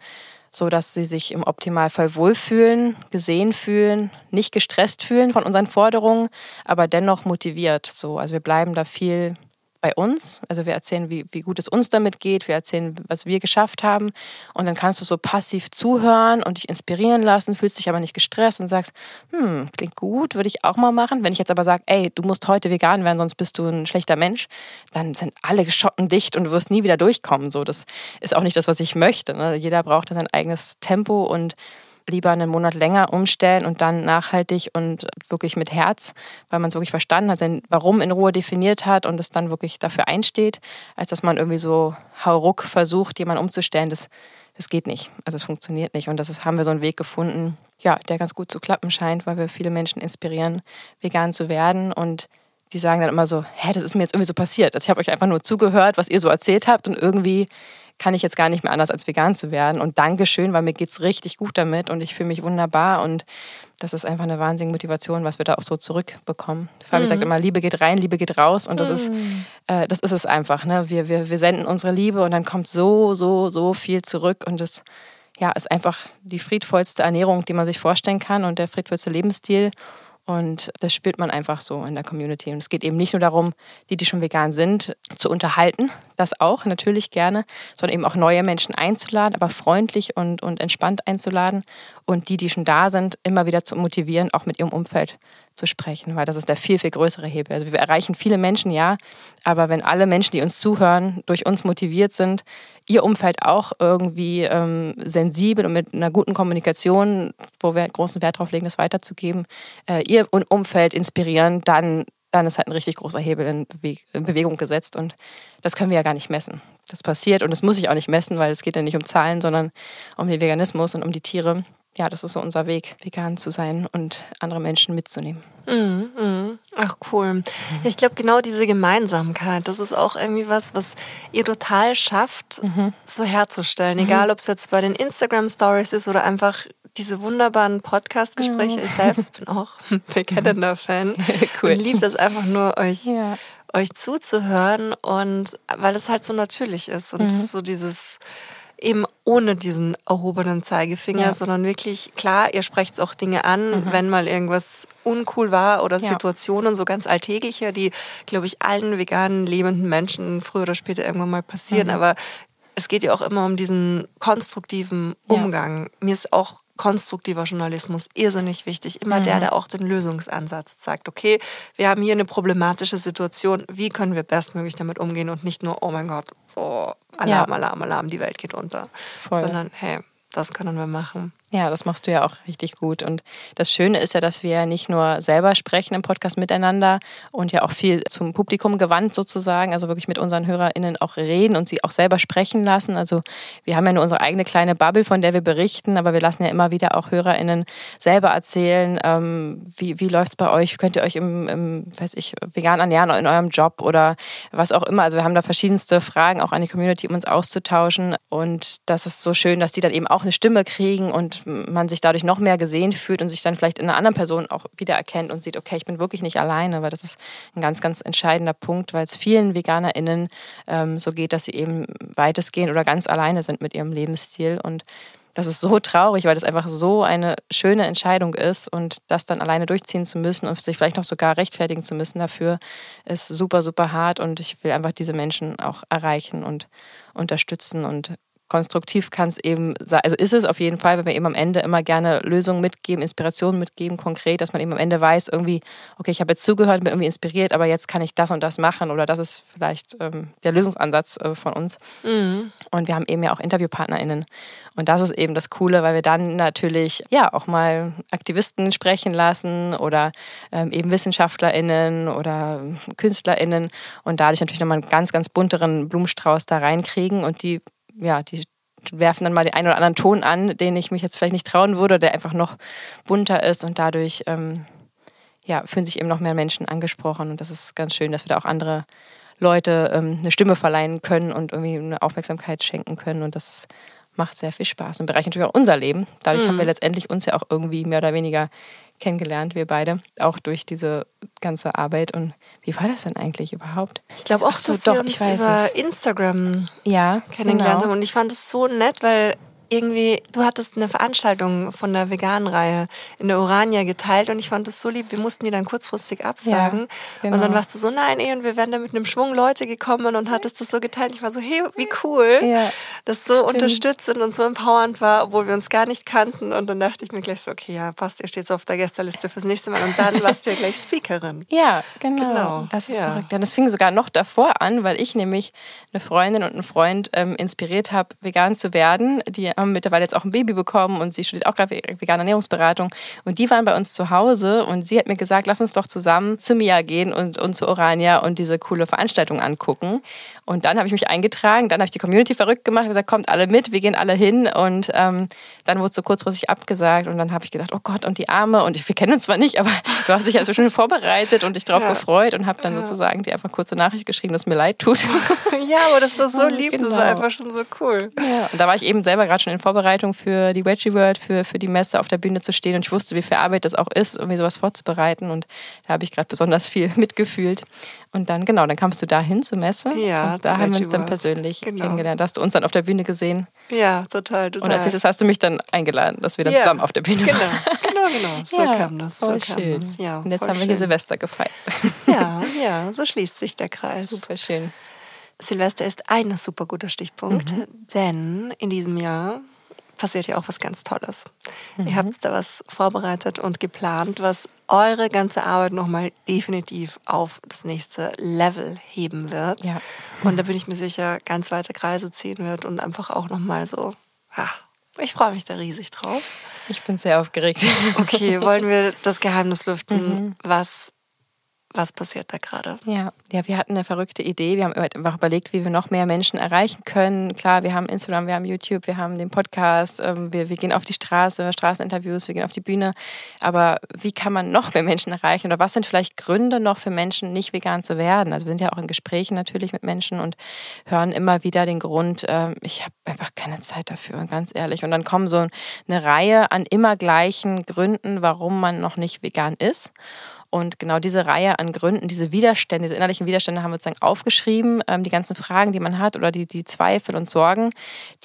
so dass sie sich im Optimalfall wohlfühlen, gesehen fühlen, nicht gestresst fühlen von unseren Forderungen, aber dennoch motiviert. So, also wir bleiben da viel bei uns. Also wir erzählen, wie, wie gut es uns damit geht, wir erzählen, was wir geschafft haben. Und dann kannst du so passiv zuhören und dich inspirieren lassen, fühlst dich aber nicht gestresst und sagst, hm, klingt gut, würde ich auch mal machen. Wenn ich jetzt aber sage, ey, du musst heute vegan werden, sonst bist du ein schlechter Mensch, dann sind alle geschotten dicht und du wirst nie wieder durchkommen. So, das ist auch nicht das, was ich möchte. Ne? Jeder braucht sein eigenes Tempo und lieber einen Monat länger umstellen und dann nachhaltig und wirklich mit Herz, weil man es wirklich verstanden hat, Warum in Ruhe definiert hat und es dann wirklich dafür einsteht, als dass man irgendwie so hauruck versucht, jemanden umzustellen. Das, das geht nicht. Also es funktioniert nicht. Und das ist, haben wir so einen Weg gefunden, ja, der ganz gut zu klappen scheint, weil wir viele Menschen inspirieren, vegan zu werden und die sagen dann immer so, hä, das ist mir jetzt irgendwie so passiert. Also ich habe euch einfach nur zugehört, was ihr so erzählt habt und irgendwie kann ich jetzt gar nicht mehr anders als vegan zu werden. Und Dankeschön, weil mir geht es richtig gut damit und ich fühle mich wunderbar und das ist einfach eine wahnsinnige Motivation, was wir da auch so zurückbekommen. Fabi mhm. sagt immer, Liebe geht rein, Liebe geht raus und das mhm. ist, äh, das ist es einfach. Ne? Wir, wir, wir senden unsere Liebe und dann kommt so, so, so viel zurück und das ja, ist einfach die friedvollste Ernährung, die man sich vorstellen kann und der friedvollste Lebensstil. Und das spürt man einfach so in der Community. Und es geht eben nicht nur darum, die, die schon vegan sind, zu unterhalten, das auch natürlich gerne, sondern eben auch neue Menschen einzuladen, aber freundlich und, und entspannt einzuladen und die, die schon da sind, immer wieder zu motivieren, auch mit ihrem Umfeld zu sprechen, weil das ist der viel, viel größere Hebel. Also wir erreichen viele Menschen, ja, aber wenn alle Menschen, die uns zuhören, durch uns motiviert sind, ihr Umfeld auch irgendwie ähm, sensibel und mit einer guten Kommunikation, wo wir großen Wert darauf legen, das weiterzugeben, äh, ihr Umfeld inspirieren, dann, dann ist halt ein richtig großer Hebel in, Bewe in Bewegung gesetzt und das können wir ja gar nicht messen. Das passiert und das muss ich auch nicht messen, weil es geht ja nicht um Zahlen, sondern um den Veganismus und um die Tiere ja, das ist so unser Weg, vegan zu sein und andere Menschen mitzunehmen. Mm, mm. Ach cool. Ich glaube, genau diese Gemeinsamkeit, das ist auch irgendwie was, was ihr total schafft, mhm. so herzustellen. Mhm. Egal, ob es jetzt bei den Instagram-Stories ist oder einfach diese wunderbaren Podcast-Gespräche. Mhm. Ich selbst bin auch ein bekennender Fan cool. und liebe das einfach nur, euch, ja. euch zuzuhören und weil es halt so natürlich ist und mhm. so dieses eben ohne diesen erhobenen Zeigefinger, ja. sondern wirklich, klar, ihr sprecht auch Dinge an, mhm. wenn mal irgendwas uncool war oder ja. Situationen so ganz alltägliche, die, glaube ich, allen veganen lebenden Menschen früher oder später irgendwann mal passieren. Mhm. Aber es geht ja auch immer um diesen konstruktiven Umgang. Ja. Mir ist auch konstruktiver Journalismus irrsinnig wichtig. Immer mhm. der, der auch den Lösungsansatz zeigt. Okay, wir haben hier eine problematische Situation. Wie können wir bestmöglich damit umgehen und nicht nur, oh mein Gott, oh, Alarm, ja. Alarm, Alarm, die Welt geht unter. Voll. Sondern, hey, das können wir machen. Ja, das machst du ja auch richtig gut. Und das Schöne ist ja, dass wir nicht nur selber sprechen im Podcast miteinander und ja auch viel zum Publikum gewandt sozusagen, also wirklich mit unseren HörerInnen auch reden und sie auch selber sprechen lassen. Also wir haben ja nur unsere eigene kleine Bubble, von der wir berichten, aber wir lassen ja immer wieder auch HörerInnen selber erzählen, ähm, wie, wie läuft es bei euch? Könnt ihr euch im, im, weiß ich, vegan ernähren in eurem Job oder was auch immer? Also wir haben da verschiedenste Fragen auch an die Community, um uns auszutauschen. Und das ist so schön, dass die dann eben auch eine Stimme kriegen und man sich dadurch noch mehr gesehen fühlt und sich dann vielleicht in einer anderen Person auch wiedererkennt und sieht, okay, ich bin wirklich nicht alleine, weil das ist ein ganz, ganz entscheidender Punkt, weil es vielen VeganerInnen ähm, so geht, dass sie eben weitestgehend oder ganz alleine sind mit ihrem Lebensstil. Und das ist so traurig, weil das einfach so eine schöne Entscheidung ist. Und das dann alleine durchziehen zu müssen und sich vielleicht noch sogar rechtfertigen zu müssen dafür, ist super, super hart. Und ich will einfach diese Menschen auch erreichen und unterstützen und konstruktiv kann es eben sein, also ist es auf jeden Fall, weil wir eben am Ende immer gerne Lösungen mitgeben, Inspirationen mitgeben, konkret, dass man eben am Ende weiß, irgendwie, okay, ich habe jetzt zugehört, bin irgendwie inspiriert, aber jetzt kann ich das und das machen oder das ist vielleicht ähm, der Lösungsansatz äh, von uns. Mhm. Und wir haben eben ja auch InterviewpartnerInnen. Und das ist eben das Coole, weil wir dann natürlich ja auch mal Aktivisten sprechen lassen oder ähm, eben WissenschaftlerInnen oder KünstlerInnen und dadurch natürlich nochmal einen ganz, ganz bunteren Blumenstrauß da reinkriegen und die, ja, die werfen dann mal den einen oder anderen Ton an, den ich mich jetzt vielleicht nicht trauen würde, der einfach noch bunter ist und dadurch ähm, ja, fühlen sich eben noch mehr Menschen angesprochen und das ist ganz schön, dass wir da auch andere Leute ähm, eine Stimme verleihen können und irgendwie eine Aufmerksamkeit schenken können und das macht sehr viel Spaß und bereichert natürlich auch unser Leben. Dadurch mhm. haben wir letztendlich uns ja auch irgendwie mehr oder weniger kennengelernt, wir beide, auch durch diese ganze Arbeit. Und wie war das denn eigentlich überhaupt? Ich glaube auch, so, dass doch, wir uns über es. Instagram ja, kennengelernt genau. haben. Und ich fand es so nett, weil irgendwie, du hattest eine Veranstaltung von der Vegan-Reihe in der Urania geteilt und ich fand das so lieb. Wir mussten die dann kurzfristig absagen. Ja, genau. Und dann genau. warst du so, nein, eh, und wir wären da mit einem Schwung Leute gekommen und hattest das so geteilt. Ich war so, hey, wie cool, ja, das so stimmt. unterstützend und so empowernd war, obwohl wir uns gar nicht kannten. Und dann dachte ich mir gleich so, okay, ja, passt, ihr steht so auf der Gästeliste fürs nächste Mal. Und dann warst du ja gleich Speakerin. *laughs* Ja, genau. genau. Das ist ja. verrückt. Ja, das fing sogar noch davor an, weil ich nämlich eine Freundin und einen Freund ähm, inspiriert habe, vegan zu werden. Die haben mittlerweile jetzt auch ein Baby bekommen und sie studiert auch gerade vegane Ernährungsberatung. Und die waren bei uns zu Hause und sie hat mir gesagt, lass uns doch zusammen zu Mia gehen und, und zu Orania und diese coole Veranstaltung angucken. Und dann habe ich mich eingetragen, dann habe ich die Community verrückt gemacht und gesagt, kommt alle mit, wir gehen alle hin. Und ähm, dann wurde es so kurzfristig abgesagt und dann habe ich gedacht, oh Gott, und die Arme. Und wir kennen uns zwar nicht, aber *laughs* du hast dich also schon vorbereitet und dich darauf ja. gefreut und habe dann ja. sozusagen dir einfach kurze Nachricht geschrieben, dass es mir leid tut. *laughs* Ja, aber das war so *laughs* lieb, genau. das war einfach schon so cool. Ja. Und da war ich eben selber gerade schon in Vorbereitung für die Veggie World, für, für die Messe auf der Bühne zu stehen und ich wusste, wie viel Arbeit das auch ist, um mir sowas vorzubereiten. Und da habe ich gerade besonders viel *laughs* mitgefühlt. Und dann, genau, dann kamst du da hin zur Messe. Ja, und da haben wir uns dann persönlich genau. kennengelernt. Hast du uns dann auf der Bühne gesehen? Ja, total, total. Und als nächstes hast du mich dann eingeladen, dass wir dann ja. zusammen auf der Bühne genau. waren. Genau, genau. *laughs* So ja, kam das. Voll so schön. Das. Ja, und jetzt haben wir hier Silvester gefeiert. Ja, ja, so schließt sich der *laughs* Kreis. Super schön. Silvester ist ein super guter Stichpunkt, mhm. denn in diesem Jahr passiert ja auch was ganz Tolles. Mhm. Ihr habt da was vorbereitet und geplant, was eure ganze Arbeit nochmal definitiv auf das nächste Level heben wird. Ja. Und da bin ich mir sicher, ganz weite Kreise ziehen wird und einfach auch nochmal so, ach, ich freue mich da riesig drauf. Ich bin sehr aufgeregt. Okay, wollen wir das Geheimnis lüften? Mhm. Was was passiert da gerade? Ja, ja, wir hatten eine verrückte Idee. Wir haben einfach überlegt, wie wir noch mehr Menschen erreichen können. Klar, wir haben Instagram, wir haben YouTube, wir haben den Podcast, ähm, wir, wir gehen auf die Straße, Straßeninterviews, wir gehen auf die Bühne. Aber wie kann man noch mehr Menschen erreichen? Oder was sind vielleicht Gründe noch für Menschen, nicht vegan zu werden? Also wir sind ja auch in Gesprächen natürlich mit Menschen und hören immer wieder den Grund, ähm, ich habe einfach keine Zeit dafür, ganz ehrlich. Und dann kommen so eine Reihe an immer gleichen Gründen, warum man noch nicht vegan ist. Und genau diese Reihe an Gründen, diese Widerstände, diese innerlichen Widerstände haben wir sozusagen aufgeschrieben, ähm, die ganzen Fragen, die man hat oder die, die Zweifel und Sorgen,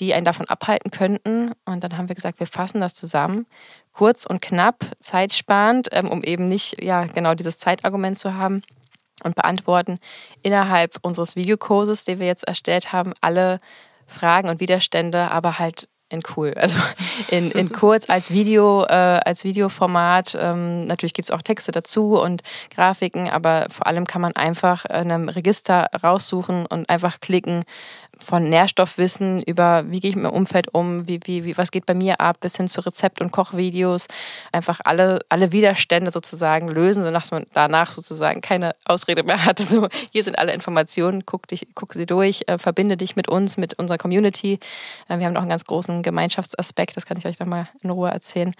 die einen davon abhalten könnten. Und dann haben wir gesagt, wir fassen das zusammen, kurz und knapp, zeitsparend, ähm, um eben nicht ja genau dieses Zeitargument zu haben und beantworten innerhalb unseres Videokurses, den wir jetzt erstellt haben, alle Fragen und Widerstände, aber halt in cool, also in, in kurz als Video, äh, als Videoformat. Ähm, natürlich gibt es auch Texte dazu und Grafiken, aber vor allem kann man einfach in einem Register raussuchen und einfach klicken, von Nährstoffwissen über, wie gehe ich mit dem Umfeld um, wie, wie, wie, was geht bei mir ab, bis hin zu Rezept- und Kochvideos, einfach alle, alle Widerstände sozusagen lösen, sodass man danach sozusagen keine Ausrede mehr hat. *laughs* So, hier sind alle Informationen, guck, dich, guck sie durch, äh, verbinde dich mit uns, mit unserer Community. Äh, wir haben noch einen ganz großen Gemeinschaftsaspekt, das kann ich euch noch mal in Ruhe erzählen.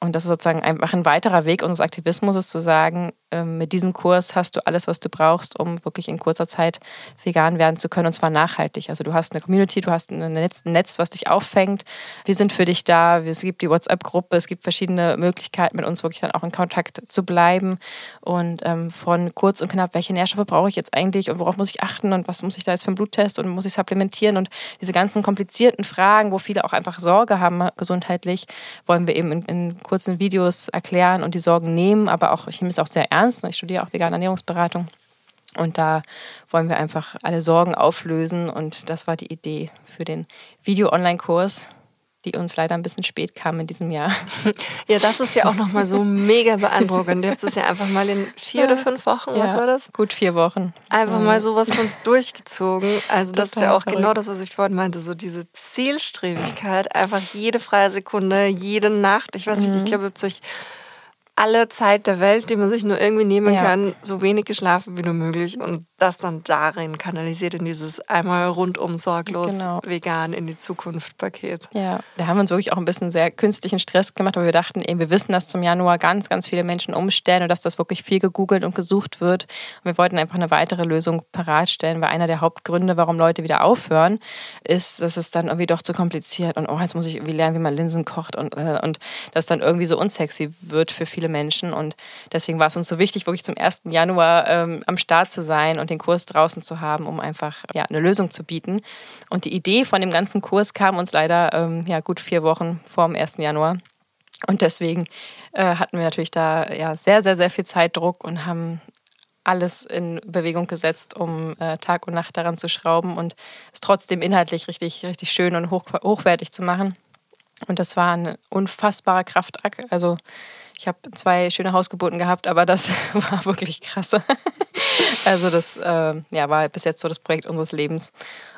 Und das ist sozusagen einfach ein weiterer Weg unseres Aktivismus, ist zu sagen, äh, mit diesem Kurs hast du alles, was du brauchst, um wirklich in kurzer Zeit vegan werden zu können, und zwar nachhaltig. Also du hast eine Community, du hast ein Netz, ein Netz was dich auffängt. Wir sind für dich da. Es gibt die WhatsApp-Gruppe, es gibt verschiedene Möglichkeiten, mit uns wirklich dann auch in Kontakt zu bleiben. Und ähm, von kurz und knapp, welche Nährstoffe brauche ich jetzt eigentlich und worauf muss ich achten und was muss ich da jetzt für einen Bluttest und muss ich supplementieren und diese ganzen komplizierten Fragen, wo viele auch einfach Sorge haben gesundheitlich, wollen wir eben in, in kurzen Videos erklären und die Sorgen nehmen. Aber auch, ich nehme es auch sehr ernst. Ich studiere auch vegane Ernährungsberatung Und da wollen wir einfach alle Sorgen auflösen. Und das war die Idee für den Video-Online-Kurs, die uns leider ein bisschen spät kam in diesem Jahr. *laughs* Ja, das ist ja auch nochmal so mega beeindruckend. Du hast es ja einfach mal in vier oder fünf Wochen, was ja, war das? Gut vier Wochen. Einfach mal sowas von durchgezogen. Also das ist ja auch verrückt. genau das, was ich vorhin meinte, so diese Zielstrebigkeit, einfach jede freie Sekunde, jede Nacht. Ich weiß nicht, mhm. ich glaube, ihr habt euch alle Zeit der Welt, die man sich nur irgendwie nehmen ja. kann, so wenig geschlafen wie nur möglich und das dann darin kanalisiert in dieses einmal rundum sorglos genau. vegan in die Zukunft Paket. Ja, da haben wir uns wirklich auch ein bisschen sehr künstlichen Stress gemacht, aber wir dachten eben, wir wissen, dass zum Januar ganz, ganz viele Menschen umstellen und dass das wirklich viel gegoogelt und gesucht wird. Und wir wollten einfach eine weitere Lösung parat stellen, weil einer der Hauptgründe, warum Leute wieder aufhören, ist, dass es dann irgendwie doch zu kompliziert und oh, jetzt muss ich irgendwie lernen, wie man Linsen kocht und, äh, und das dann irgendwie so unsexy wird für viele viele Menschen. Und deswegen war es uns so wichtig, wirklich zum 1. Januar ähm, am Start zu sein und den Kurs draußen zu haben, um einfach ja, eine Lösung zu bieten. Und die Idee von dem ganzen Kurs kam uns leider ähm, ja, gut vier Wochen vor dem 1. Januar. Und deswegen äh, hatten wir natürlich da ja sehr, sehr, sehr viel Zeitdruck und haben alles in Bewegung gesetzt, um äh, Tag und Nacht daran zu schrauben und es trotzdem inhaltlich richtig, richtig schön und hoch, hochwertig zu machen. Und das war ein unfassbarer Kraftakt. Also ich habe zwei schöne Hausgeburten gehabt, aber das *laughs* war wirklich krass. *laughs* also das äh, ja, war bis jetzt so das Projekt unseres Lebens.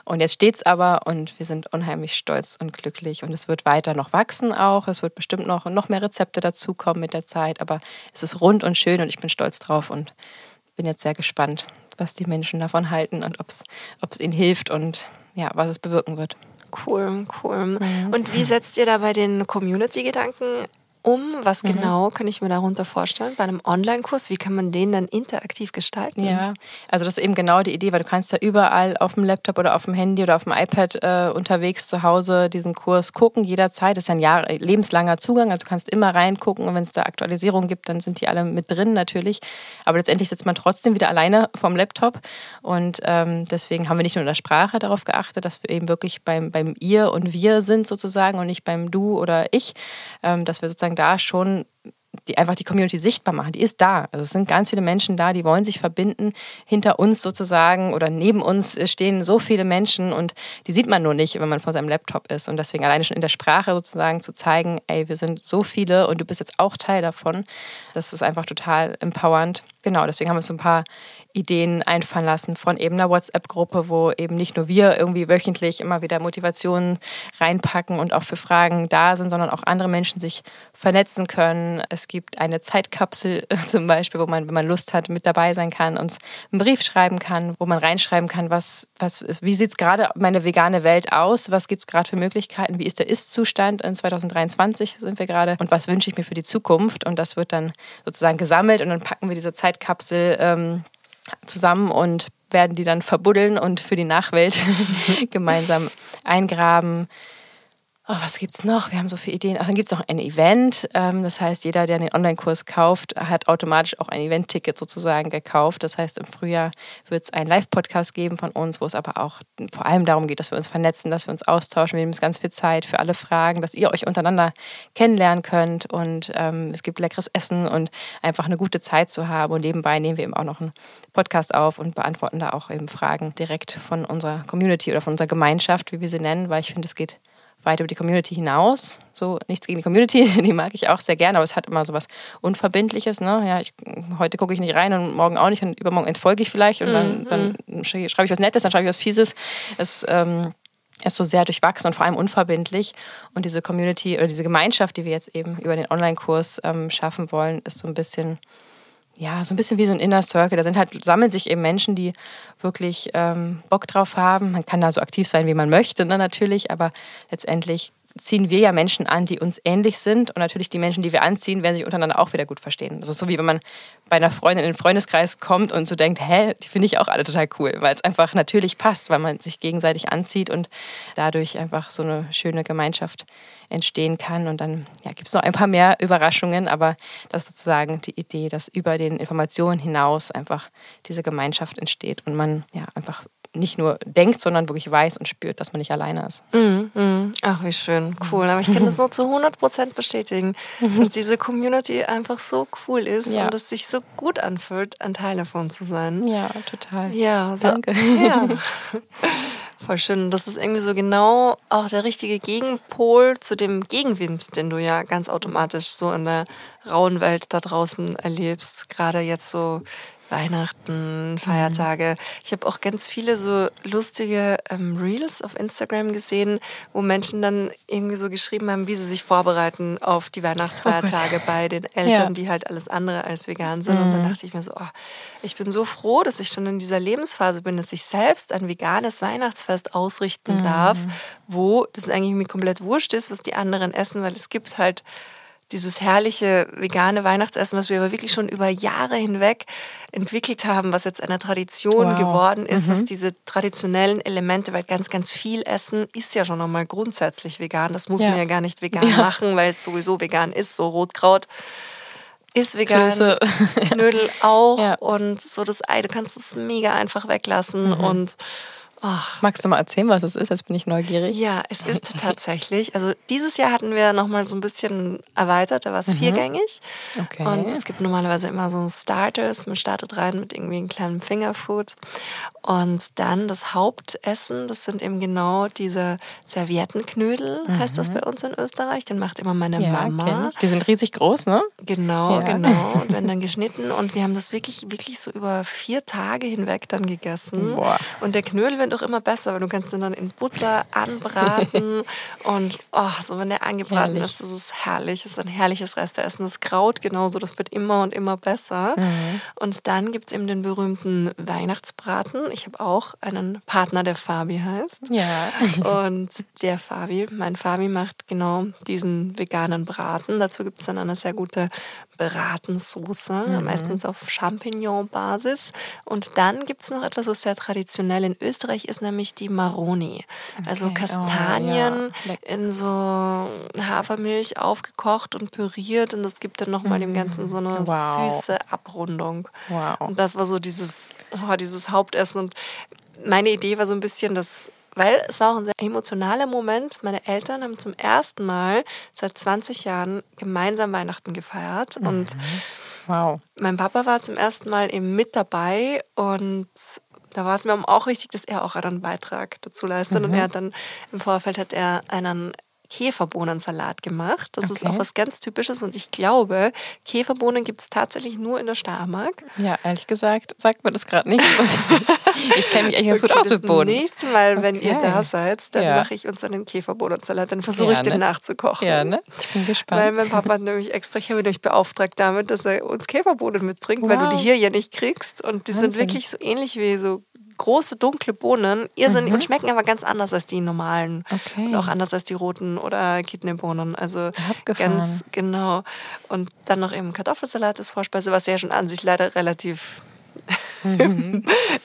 Und jetzt steht es aber und wir sind unheimlich stolz und glücklich. Und es wird weiter noch wachsen auch. Es wird bestimmt noch, noch mehr Rezepte dazukommen mit der Zeit. Aber es ist rund und schön und ich bin stolz drauf und bin jetzt sehr gespannt, was die Menschen davon halten und ob es ihnen hilft und ja, was es bewirken wird. Cool, cool. Mhm. Und wie setzt ihr da bei den Community-Gedanken um? Was mhm. genau kann ich mir darunter vorstellen bei einem Online-Kurs? Wie kann man den dann interaktiv gestalten? Ja, also das ist eben genau die Idee, weil du kannst ja überall auf dem Laptop oder auf dem Handy oder auf dem iPad äh, unterwegs zu Hause diesen Kurs gucken, jederzeit. Das ist ja ein Jahr, lebenslanger Zugang, also du kannst immer reingucken und wenn es da Aktualisierungen gibt, dann sind die alle mit drin natürlich. Aber letztendlich sitzt man trotzdem wieder alleine vom Laptop und ähm, deswegen haben wir nicht nur in der Sprache darauf geachtet, dass wir eben wirklich beim, beim Ihr und Wir sind sozusagen und nicht beim Du oder Ich, ähm, dass wir sozusagen da schon die einfach die Community sichtbar machen. Die ist da. Also es sind ganz viele Menschen da, die wollen sich verbinden. Hinter uns sozusagen oder neben uns stehen so viele Menschen und die sieht man nur nicht, wenn man vor seinem Laptop ist. Und deswegen alleine schon in der Sprache sozusagen zu zeigen, ey, wir sind so viele und du bist jetzt auch Teil davon. Das ist einfach total empowernd. Genau, deswegen haben wir so ein paar Ideen einfallen lassen von eben einer WhatsApp-Gruppe, wo eben nicht nur wir irgendwie wöchentlich immer wieder Motivationen reinpacken und auch für Fragen da sind, sondern auch andere Menschen sich vernetzen können. Es gibt eine Zeitkapsel *laughs* zum Beispiel, wo man, wenn man Lust hat, mit dabei sein kann, uns einen Brief schreiben kann, wo man reinschreiben kann, was, was ist, wie sieht es gerade meine vegane Welt aus, was gibt es gerade für Möglichkeiten, wie ist der Ist-Zustand? In 2023 sind wir gerade und was wünsche ich mir für die Zukunft? Und das wird dann sozusagen gesammelt und dann packen wir diese Zeitkapsel ähm, zusammen und werden die dann verbuddeln und für die Nachwelt *laughs* gemeinsam eingraben. Oh, was es noch? Wir haben so viele Ideen. Ach, dann gibt es noch ein Event. Ähm, das heißt, jeder, der den Online-Kurs kauft, hat automatisch auch ein Event-Ticket sozusagen gekauft. Das heißt, im Frühjahr wird es einen Live-Podcast geben von uns, wo es aber auch vor allem darum geht, dass wir uns vernetzen, dass wir uns austauschen. Wir nehmen uns ganz viel Zeit für alle Fragen, dass ihr euch untereinander kennenlernen könnt. Und ähm, es gibt leckeres Essen und einfach eine gute Zeit zu haben. Und nebenbei nehmen wir eben auch noch einen Podcast auf und beantworten da auch eben Fragen direkt von unserer Community oder von unserer Gemeinschaft, wie wir sie nennen, weil ich finde, es geht weit über die Community hinaus. So nichts gegen die Community, *laughs* die mag ich auch sehr gerne, aber es hat immer so was Unverbindliches. Ne? Ja, ich, heute gucke ich nicht rein und morgen auch nicht und übermorgen entfolge ich vielleicht und dann, mhm. dann schreibe ich was Nettes, dann schreibe ich was Fieses. Es ähm, ist so sehr durchwachsen und vor allem unverbindlich. Und diese Community oder diese Gemeinschaft, die wir jetzt eben über den Online-Kurs ähm, schaffen wollen, ist so ein bisschen ja, so ein bisschen wie so ein Inner Circle. Da sind halt, sammeln sich eben Menschen, die wirklich ähm, Bock drauf haben. Man kann da so aktiv sein, wie man möchte, ne, natürlich, aber letztendlich ziehen wir ja Menschen an, die uns ähnlich sind. Und natürlich die Menschen, die wir anziehen, werden sich untereinander auch wieder gut verstehen. Das ist so wie wenn man bei einer Freundin in den Freundeskreis kommt und so denkt, hä, die finde ich auch alle total cool, weil es einfach natürlich passt, weil man sich gegenseitig anzieht und dadurch einfach so eine schöne Gemeinschaft entstehen kann. Und dann ja, gibt es noch ein paar mehr Überraschungen, aber das ist sozusagen die Idee, dass über den Informationen hinaus einfach diese Gemeinschaft entsteht und man ja einfach nicht nur denkt, sondern wirklich weiß und spürt, dass man nicht alleine ist. Mm, mm. Ach, wie schön, cool. Aber ich kann das nur zu 100% bestätigen, dass diese Community einfach so cool ist Ja. und es sich so gut anfühlt, ein Teil davon zu sein. Ja, total. Ja, so, Danke. Ja. *laughs* Voll schön. Das ist irgendwie so genau auch der richtige Gegenpol zu dem Gegenwind, den du ja ganz automatisch so in der rauen Welt da draußen erlebst. Gerade jetzt so Weihnachten, Feiertage. Ich habe auch ganz viele so lustige ähm, Reels auf Instagram gesehen, wo Menschen dann irgendwie so geschrieben haben, wie sie sich vorbereiten auf die Weihnachtsfeiertage bei den Eltern, Ja. die halt alles andere als vegan sind. Und dann dachte ich mir so, oh, ich bin so froh, dass ich schon in dieser Lebensphase bin, dass ich selbst ein veganes Weihnachtsfest ausrichten darf, wo das eigentlich mir komplett wurscht ist, was die anderen essen, weil es gibt halt dieses herrliche vegane Weihnachtsessen, was wir aber wirklich schon über Jahre hinweg entwickelt haben, was jetzt eine Tradition Wow. geworden ist, was diese traditionellen Elemente, weil ganz, ganz viel Essen ist ja schon einmal grundsätzlich vegan. Das muss Ja. man ja gar nicht vegan Ja. machen, weil es sowieso vegan ist. So Rotkraut ist vegan, Klöße. *laughs* Knödel auch Ja. und so das Ei, du kannst es mega einfach weglassen und ach, Magst du mal erzählen, was es ist? Jetzt bin ich neugierig. ja, es ist tatsächlich. Also dieses Jahr hatten wir nochmal so ein bisschen erweitert, da war es viergängig. Mhm. Okay. Und es gibt normalerweise immer so Starters. Man startet rein mit irgendwie einem kleinen Fingerfood. Und dann das Hauptessen, das sind eben genau diese Serviettenknödel, heißt das bei uns in Österreich. Den macht immer meine Mhm. Ja, Mama. Die sind riesig groß, ne? Genau, Ja. genau. *laughs* Und werden dann geschnitten. Und wir haben das wirklich, wirklich so über vier Tage hinweg dann gegessen. Boah. Und der Knödel wird auch immer besser, weil du kannst ihn dann in Butter anbraten. *laughs* und oh, so wenn der angebraten Herrlich. ist, das ist herrlich. Das ist ein herrliches Resteessen. Das Kraut genauso, das wird immer und immer besser. Mhm. Und dann gibt es eben den berühmten Weihnachtsbraten. Ich habe auch einen Partner, der Fabi heißt. Ja. *laughs* Und der Fabi, mein Fabi macht genau diesen veganen Braten. Dazu gibt es dann eine sehr gute Bratensoße, Mhm. meistens auf Champignon-Basis. Und dann gibt es noch etwas, was sehr traditionell in Österreich ist, nämlich die Maroni. Also Okay. Oh, Kastanien ja. Leck- in so Hafermilch aufgekocht und püriert. Und das gibt dann nochmal dem Ganzen so eine Mhm. Wow. süße Abrundung. Wow. Und das war so dieses, oh, dieses Hauptessen. Und meine Idee war so ein bisschen, dass, weil es war auch ein sehr emotionaler Moment. Meine Eltern haben zum ersten Mal seit 20 Jahren gemeinsam Weihnachten gefeiert. Und Wow. mein Papa war zum ersten Mal eben mit dabei und da war es mir auch wichtig, dass er auch einen Beitrag dazu leistet. Und er hat dann im Vorfeld hat er einen Käferbohnensalat gemacht. Das ist Okay. auch was ganz Typisches und ich glaube, Käferbohnen gibt es tatsächlich nur in der Steiermark. Ja, ehrlich gesagt, sagt mir das gerade nicht. *laughs* ich kenne mich eigentlich ganz gut Okay, aus mit das Boden. nächste Mal, wenn ihr Okay. da seid, dann Ja. mache ich uns einen Käferbohnensalat. Dann versuche ich den nachzukochen. Ja, ne? Ich bin Weil gespannt. mein Papa hat nämlich extra, ich habe ihn nämlich beauftragt damit, dass er uns Käferbohnen mitbringt, weil du Wow. die hier ja nicht kriegst. Und die sind Wahnsinn. wirklich so ähnlich wie so große dunkle Bohnen, irrsinnig und schmecken aber ganz anders als die normalen. Mhm. Okay. Und auch anders als die roten oder Kidneybohnen. Also Abgefahren. ganz genau. Und dann noch eben Kartoffelsalat als Vorspeise, was ja schon an sich leider relativ *laughs*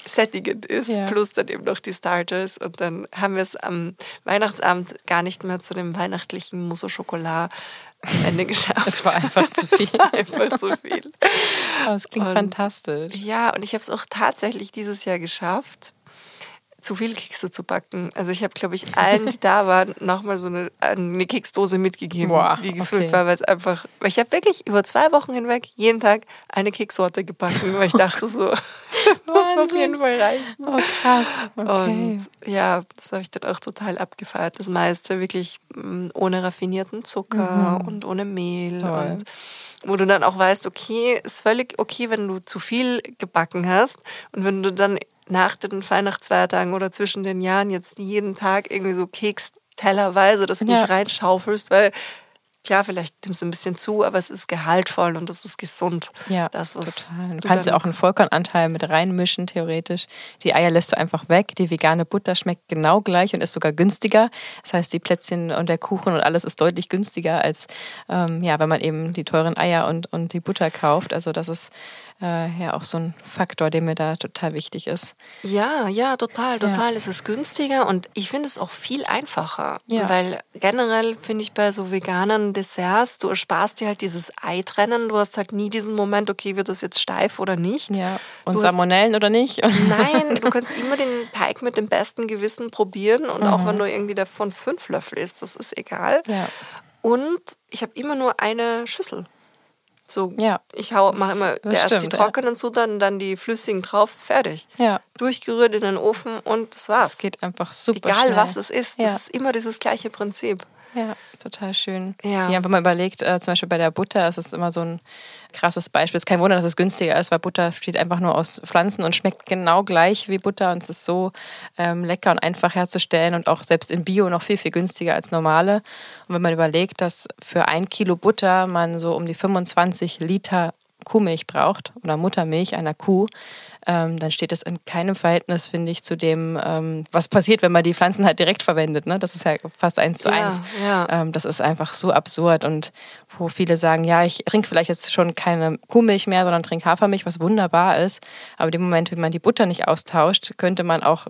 sättigend ist, Ja. plus dann eben noch die Starters. Und dann haben wir es am Weihnachtsabend gar nicht mehr zu dem weihnachtlichen Mousse au Chocolat am Ende geschafft. Es war einfach zu *laughs* viel. Einfach zu viel. Aber es klingt Und- fantastisch. Ja, und ich habe es auch tatsächlich dieses Jahr geschafft, zu viel Kekse zu backen. Also ich habe, glaube ich, allen, die da waren, nochmal so eine, eine Keksdose mitgegeben, Boah, die gefüllt okay. war, weil es einfach, weil ich habe wirklich über zwei Wochen hinweg jeden Tag eine Keksorte gebacken, weil ich dachte so, *laughs* das muss auf jeden Fall reichen. Oh, krass. Okay. Und ja, das habe ich dann auch total abgefeiert. Das meiste wirklich mm, ohne raffinierten Zucker und ohne Mehl. Mhm. Toll. Und wo du dann auch weißt, okay, ist völlig okay, wenn du zu viel gebacken hast. Und wenn du dann nach den Weihnachtsfeiertagen oder zwischen den Jahren jetzt jeden Tag irgendwie so Kekstellerweise das Ja. nicht reinschaufelst, weil klar, vielleicht nimmst du ein bisschen zu, aber es ist gehaltvoll und das ist gesund. Ja, das, was total. Du kannst ja auch einen Vollkornanteil mit reinmischen, theoretisch. Die Eier lässt du einfach weg. Die vegane Butter schmeckt genau gleich und ist sogar günstiger. Das heißt, die Plätzchen und der Kuchen und alles ist deutlich günstiger, als ähm, ja, wenn man eben die teuren Eier und, und die Butter kauft. Also das ist äh, ja auch so ein Faktor, der mir da total wichtig ist. Ja, ja, total, Ja. total. Es ist günstiger und ich finde es auch viel einfacher. Ja. Weil generell finde ich bei so Veganern, den Desserts, du ersparst dir halt dieses Eitrennen. Du hast halt nie diesen Moment, okay, wird das jetzt steif oder nicht. Ja. Und Du Salmonellen oder nicht? *laughs* Nein, du kannst immer den Teig mit dem besten Gewissen probieren und auch wenn du irgendwie davon fünf Löffel isst, das ist egal. Ja. Und ich habe immer nur eine Schüssel. So, Ja. ich hau, Das mache ist- immer das erst die stimmt, ja. trockenen Zutaten, dann die flüssigen drauf, fertig. Ja. Durchgerührt in den Ofen und das war's. Es geht einfach super Egal schnell. was es ist, das Ja. ist immer dieses gleiche Prinzip. Ja, total schön. Ja. wenn man überlegt, äh, zum Beispiel bei der Butter ist es immer so ein krasses Beispiel. Es ist kein Wunder, dass es günstiger ist, weil Butter steht einfach nur aus Pflanzen und schmeckt genau gleich wie Butter und es ist so ähm, lecker und einfach herzustellen und auch selbst in Bio noch viel, viel günstiger als normale. Und wenn man überlegt, dass für ein Kilo Butter man so um die 25 Liter Kuhmilch braucht oder Muttermilch einer Kuh, ähm, dann steht das in keinem Verhältnis, finde ich, zu dem, ähm, was passiert, wenn man die Pflanzen halt direkt verwendet. Ne? Das ist ja fast eins zu Ja, eins. ja. Ähm, das ist einfach so absurd und wo viele sagen, ja, ich trinke vielleicht jetzt schon keine Kuhmilch mehr, sondern trinke Hafermilch, was wunderbar ist. Aber im Moment, wenn man die Butter nicht austauscht, könnte man auch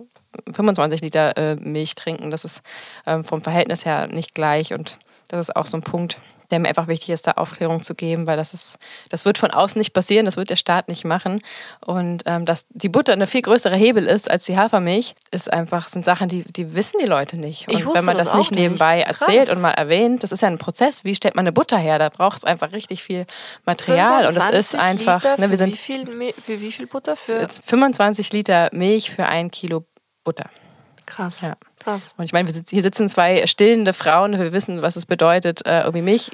25 Liter äh, Milch trinken. Das ist ähm, vom Verhältnis her nicht gleich und das ist auch so ein Punkt, der mir einfach wichtig ist, da Aufklärung zu geben, weil das ist, das wird von außen nicht passieren, das wird der Staat nicht machen. Und ähm, dass die Butter eine viel größere Hebel ist als die Hafermilch, ist einfach, sind Sachen, die, die wissen die Leute nicht. Ich Und wenn man das das, nicht nicht. nebenbei Krass. erzählt und mal erwähnt, das ist ja ein Prozess. Wie stellt man eine Butter her? Da braucht es einfach richtig viel Material. Und das 25 ist einfach, Liter ne, wir für, wie sind viel, für wie viel Butter? Für jetzt 25 Liter Milch für ein Kilo Butter. krass. Ja. Krass. Und ich meine, wir sitzen, hier sitzen zwei stillende Frauen, wir wissen, was es bedeutet, äh, irgendwie Milch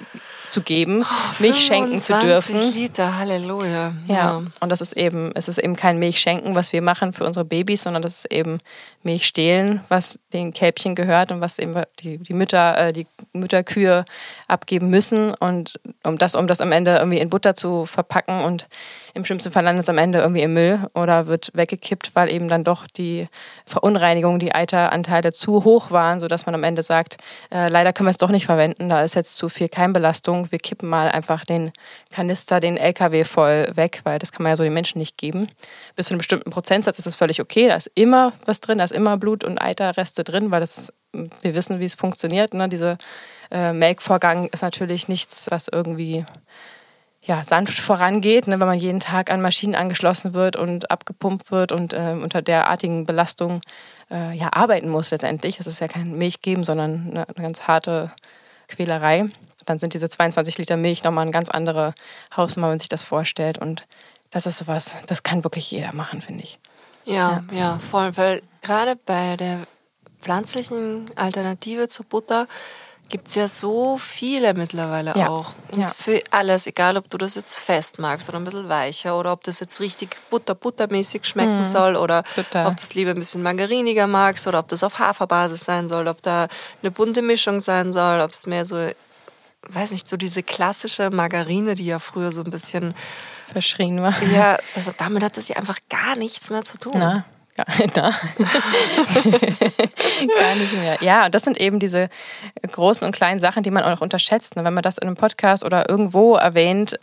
zu geben, Milch schenken zu 25 dürfen. Liter, Halleluja. Ja. und das ist eben, es ist eben kein Milchschenken, was wir machen für unsere Babys, sondern das ist eben Milchstehlen, was den Kälbchen gehört und was eben die, die Mütter, äh, die Mütterkühe abgeben müssen. Und um das, um das am Ende irgendwie in Butter zu verpacken und im schlimmsten Fall landet es am Ende irgendwie im Müll oder wird weggekippt, weil eben dann doch die Verunreinigung, die Eiteranteile zu hoch waren, sodass man am Ende sagt, äh, leider können wir es doch nicht verwenden, da ist jetzt zu viel Keimbelastung, wir kippen mal einfach den Kanister, den LKW voll weg, weil das kann man ja so den Menschen nicht geben. Bis zu einem bestimmten Prozentsatz ist das völlig okay, da ist immer was drin, da ist immer Blut- und Eiterreste drin, weil das, wir wissen, wie es funktioniert. Ne? Dieser äh, Melkvorgang ist natürlich nichts, was irgendwie ja, sanft vorangeht, ne, wenn man jeden Tag an Maschinen angeschlossen wird und abgepumpt wird und äh, unter derartigen Belastungen äh, ja, arbeiten muss letztendlich. Es ist ja kein Milch geben, sondern eine, eine ganz harte Quälerei. Dann sind diese 22 Liter Milch nochmal eine ganz andere Hausnummer, wenn man sich das vorstellt. Und das ist sowas, das kann wirklich jeder machen, finde ich. Ja, ja, voll. Weil gerade bei der pflanzlichen Alternative zur Butter gibt es ja so viele mittlerweile Ja, auch. Und ja. für alles, egal ob du das jetzt fest magst oder ein bisschen weicher oder ob das jetzt richtig butter-buttermäßig schmecken soll oder Mhm. Total. ob du es lieber ein bisschen margariniger magst oder ob das auf Haferbasis sein soll, ob da eine bunte Mischung sein soll, ob es mehr so, weiß nicht, so diese klassische Margarine, die ja früher so ein bisschen, Verschrien war. ja, das, damit hat das ja einfach gar nichts mehr zu tun. Na, *laughs* ja, na. Gar nicht mehr. Ja, und das sind eben diese großen und kleinen Sachen, die man auch unterschätzt. ne? Wenn man das in einem Podcast oder irgendwo erwähnt,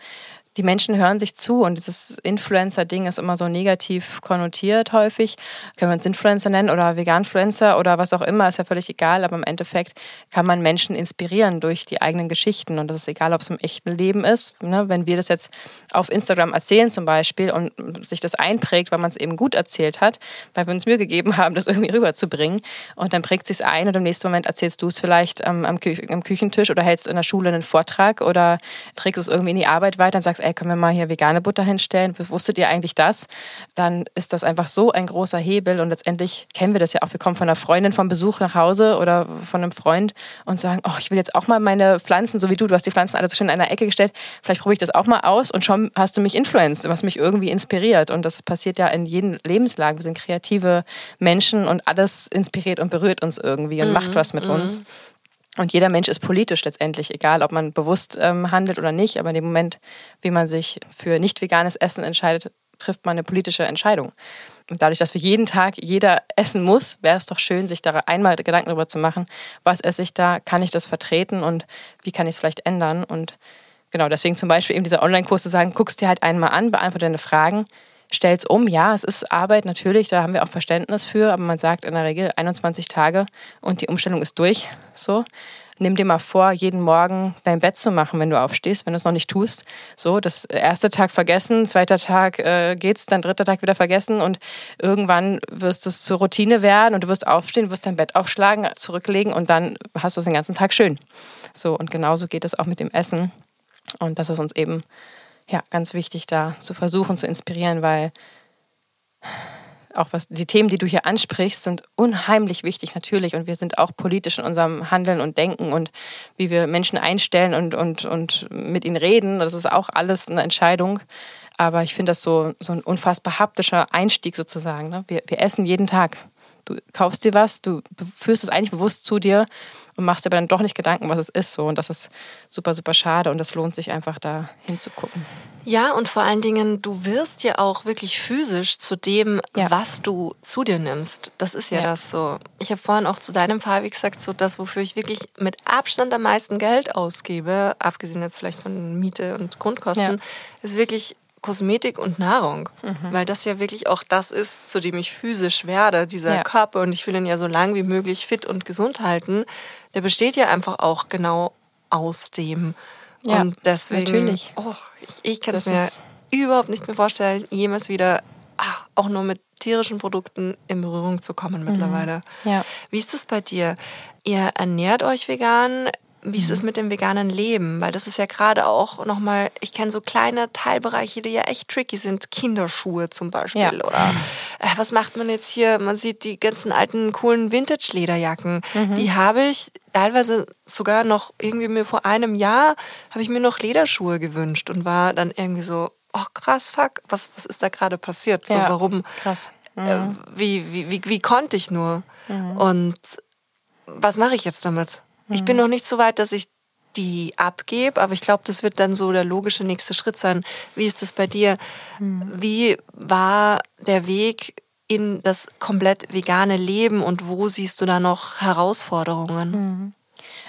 die Menschen hören sich zu und dieses Influencer-Ding ist immer so negativ konnotiert häufig. Können wir uns Influencer nennen oder Veganfluencer oder was auch immer, ist ja völlig egal, aber im Endeffekt kann man Menschen inspirieren durch die eigenen Geschichten und das ist egal, ob es im echten Leben ist. Ne? Wenn wir das jetzt auf Instagram erzählen zum Beispiel und sich das einprägt, weil man es eben gut erzählt hat, weil wir uns Mühe gegeben haben, das irgendwie rüberzubringen und dann prägt sich ein und im nächsten Moment erzählst du es vielleicht ähm, am, Kü am Küchentisch oder hältst in der Schule einen Vortrag oder trägst es irgendwie in die Arbeit weiter und sagst, ey, können wir mal hier vegane Butter hinstellen? Wusstet ihr eigentlich das? Dann ist das einfach so ein großer Hebel und letztendlich kennen wir das ja auch. Wir kommen von einer Freundin vom Besuch nach Hause oder von einem Freund und sagen, oh, ich will jetzt auch mal meine Pflanzen, so wie du, du hast die Pflanzen alle so schön in einer Ecke gestellt, vielleicht probiere ich das auch mal aus und schon hast du mich influenced, was mich irgendwie inspiriert und das passiert ja in jeden Lebenslagen. Wir sind kreative Menschen und alles inspiriert und berührt uns irgendwie und macht was mit uns. Und jeder Mensch ist politisch letztendlich, egal ob man bewusst ähm, handelt oder nicht, aber in dem Moment, wie man sich für nicht veganes Essen entscheidet, trifft man eine politische Entscheidung. Und dadurch, dass wir jeden Tag jeder essen muss, wäre es doch schön, sich da einmal Gedanken darüber zu machen, was esse ich da, kann ich das vertreten und wie kann ich es vielleicht ändern. Und genau, deswegen zum Beispiel eben dieser Online-Kurs zu sagen, guckst dir halt einmal an, beantworte deine Fragen, stell's um. Ja, es ist Arbeit natürlich, da haben wir auch Verständnis für, aber man sagt in der Regel 21 Tage und die Umstellung ist durch. So. nimm dir mal vor, jeden Morgen dein Bett zu machen, wenn du aufstehst, wenn du es noch nicht tust. So, das erste Tag vergessen, zweiter Tag äh, geht's, dann dritter Tag wieder vergessen und irgendwann wirst du es zur Routine werden und du wirst aufstehen, wirst dein Bett aufschlagen, zurücklegen und dann hast du es den ganzen Tag schön. So, und genauso geht es auch mit dem Essen. Und das ist uns eben ja, ganz wichtig, da zu versuchen zu inspirieren, weil auch was die Themen, die du hier ansprichst, sind unheimlich wichtig natürlich und wir sind auch politisch in unserem Handeln und Denken und wie wir Menschen einstellen und, und, und mit ihnen reden. Das ist auch alles eine Entscheidung. Aber ich finde das so, so ein unfassbar haptischer Einstieg sozusagen. Ne? Wir, wir essen jeden Tag. Du kaufst dir was, du führst es eigentlich bewusst zu dir und machst dir aber dann doch nicht Gedanken, was es ist. So. Und das ist super, super schade und das lohnt sich einfach da hinzugucken. Ja, und vor allen Dingen, du wirst ja auch wirklich physisch zu dem, ja. was du zu dir nimmst. Das ist ja, ja. das so. Ich habe vorhin auch zu deinem Fall, wie gesagt, so das, wofür ich wirklich mit Abstand am meisten Geld ausgebe, abgesehen jetzt vielleicht von Miete und Grundkosten, ja. ist wirklich Kosmetik und Nahrung, mhm. weil das ja wirklich auch das ist, zu dem ich physisch werde, dieser ja. Körper und ich will ihn ja so lang wie möglich fit und gesund halten, der besteht ja einfach auch genau aus dem. Ja, und deswegen, natürlich. Oh, ich, ich kann es mir überhaupt nicht mehr vorstellen, jemals wieder ach, auch nur mit tierischen Produkten in Berührung zu kommen mittlerweile. Mhm. Ja. Wie ist das bei dir? Ihr ernährt euch vegan, wie es ist mit dem veganen Leben, weil das ist ja gerade auch nochmal, ich kenne so kleine Teilbereiche, die ja echt tricky sind, Kinderschuhe zum Beispiel ja. oder äh, was macht man jetzt hier, man sieht die ganzen alten coolen Vintage-Lederjacken, mhm. die habe ich teilweise sogar noch irgendwie mir vor einem Jahr, habe ich mir noch Lederschuhe gewünscht und war dann irgendwie so, oh krass, fuck, was, was ist da gerade passiert, so ja. warum, krass. Äh, mhm. Äh, wie, wie, wie, wie konnte ich nur mhm. und was mache ich jetzt damit? Ich bin noch nicht so weit, dass ich die abgebe, aber ich glaube, das wird dann so der logische nächste Schritt sein. Wie ist das bei dir? Mhm. Wie war der Weg in das komplett vegane Leben und wo siehst du da noch Herausforderungen?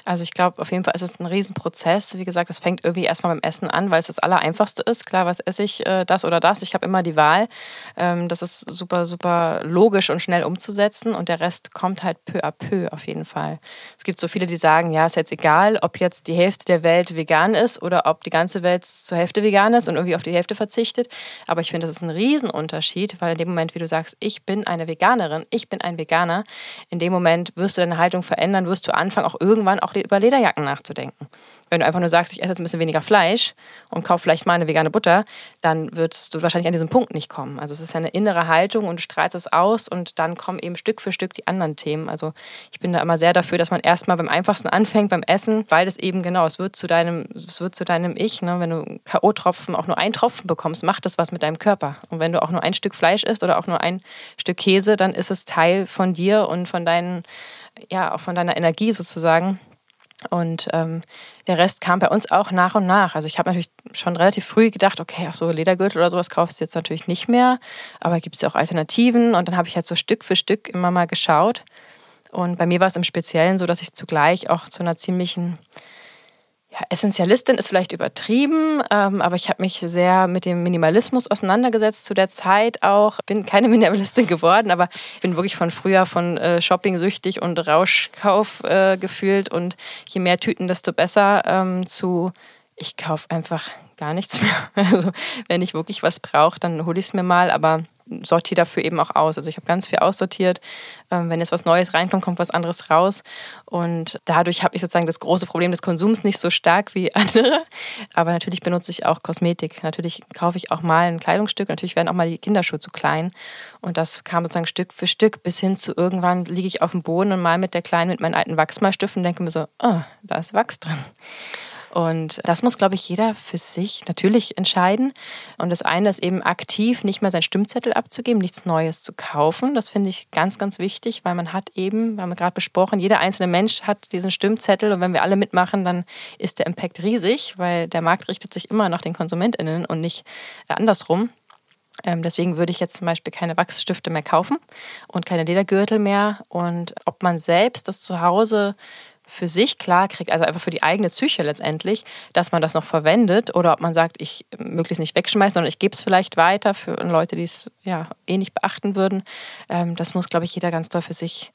Also ich glaube, auf jeden Fall ist es ein Riesenprozess. Wie gesagt, es fängt irgendwie erstmal beim Essen an, weil es das Allereinfachste ist. Klar, was esse ich, äh, das oder das. Ich habe immer die Wahl. Ähm, das ist super, super logisch und schnell umzusetzen und der Rest kommt halt peu à peu auf jeden Fall. Es gibt so viele, die sagen, ja, ist jetzt egal, ob jetzt die Hälfte der Welt vegan ist oder ob die ganze Welt zur Hälfte vegan ist und irgendwie auf die Hälfte verzichtet. Aber ich finde, das ist ein Riesenunterschied, weil in dem Moment, wie du sagst, ich bin eine Veganerin, ich bin ein Veganer, in dem Moment wirst du deine Haltung verändern, wirst du anfangen, auch irgendwann auch über Lederjacken nachzudenken. Wenn du einfach nur sagst, ich esse jetzt ein bisschen weniger Fleisch und kaufe vielleicht mal eine vegane Butter, dann würdest du wahrscheinlich an diesen Punkt nicht kommen. Also es ist ja eine innere Haltung und du strahlst es aus und dann kommen eben Stück für Stück die anderen Themen. Also ich bin da immer sehr dafür, dass man erstmal beim einfachsten anfängt, beim Essen, weil es eben genau, es wird zu deinem, es wird zu deinem Ich. Ne? Wenn du K.O.-Tropfen, auch nur einen Tropfen bekommst, macht das was mit deinem Körper. Und wenn du auch nur ein Stück Fleisch isst oder auch nur ein Stück Käse, dann ist es Teil von dir und von deinen, ja, auch von deiner Energie sozusagen. Und ähm, der Rest kam bei uns auch nach und nach. Also ich habe natürlich schon relativ früh gedacht, okay, ach so, Ledergürtel oder sowas kaufst du jetzt natürlich nicht mehr. Aber gibt es ja auch Alternativen. Und dann habe ich halt so Stück für Stück immer mal geschaut. Und bei mir war es im Speziellen so, dass ich zugleich auch zu einer ziemlichen Essentialistin ist vielleicht übertrieben, ähm, aber ich habe mich sehr mit dem Minimalismus auseinandergesetzt zu der Zeit auch. Bin keine *laughs* Minimalistin geworden, aber bin wirklich von früher von äh, Shopping süchtig und Rauschkauf äh, gefühlt und je mehr Tüten, desto besser ähm, zu ich kaufe einfach gar nichts mehr. *laughs* Also wenn ich wirklich was brauche, dann hole ich es mir mal, aber sortiere dafür eben auch aus. Also ich habe ganz viel aussortiert. Ähm, wenn jetzt was Neues reinkommt, kommt was anderes raus. Und dadurch habe ich sozusagen das große Problem des Konsums nicht so stark wie *laughs* andere. Aber natürlich benutze ich auch Kosmetik. Natürlich kaufe ich auch mal ein Kleidungsstück. Natürlich werden auch mal die Kinderschuhe zu klein. Und das kam sozusagen Stück für Stück bis hin zu irgendwann liege ich auf dem Boden und mal mit der Kleinen mit meinen alten Wachsmalstiften denke mir so, oh, da ist Wachs drin. Und das muss, glaube ich, jeder für sich natürlich entscheiden. Und das eine ist eben aktiv nicht mehr seinen Stimmzettel abzugeben, nichts Neues zu kaufen. Das finde ich ganz, ganz wichtig, weil man hat eben, wir haben gerade besprochen, jeder einzelne Mensch hat diesen Stimmzettel und wenn wir alle mitmachen, dann ist der Impact riesig, weil der Markt richtet sich immer nach den KonsumentInnen und nicht andersrum. Ähm, deswegen würde ich jetzt zum Beispiel keine Wachsstifte mehr kaufen und keine Ledergürtel mehr. Und ob man selbst das zu Hause für sich klar kriegt, also einfach für die eigene Psyche letztendlich, dass man das noch verwendet oder ob man sagt, ich möglichst nicht wegschmeiße, sondern ich gebe es vielleicht weiter für Leute, die es ja eh nicht beachten würden. Ähm, das muss, glaube ich, jeder ganz doll für sich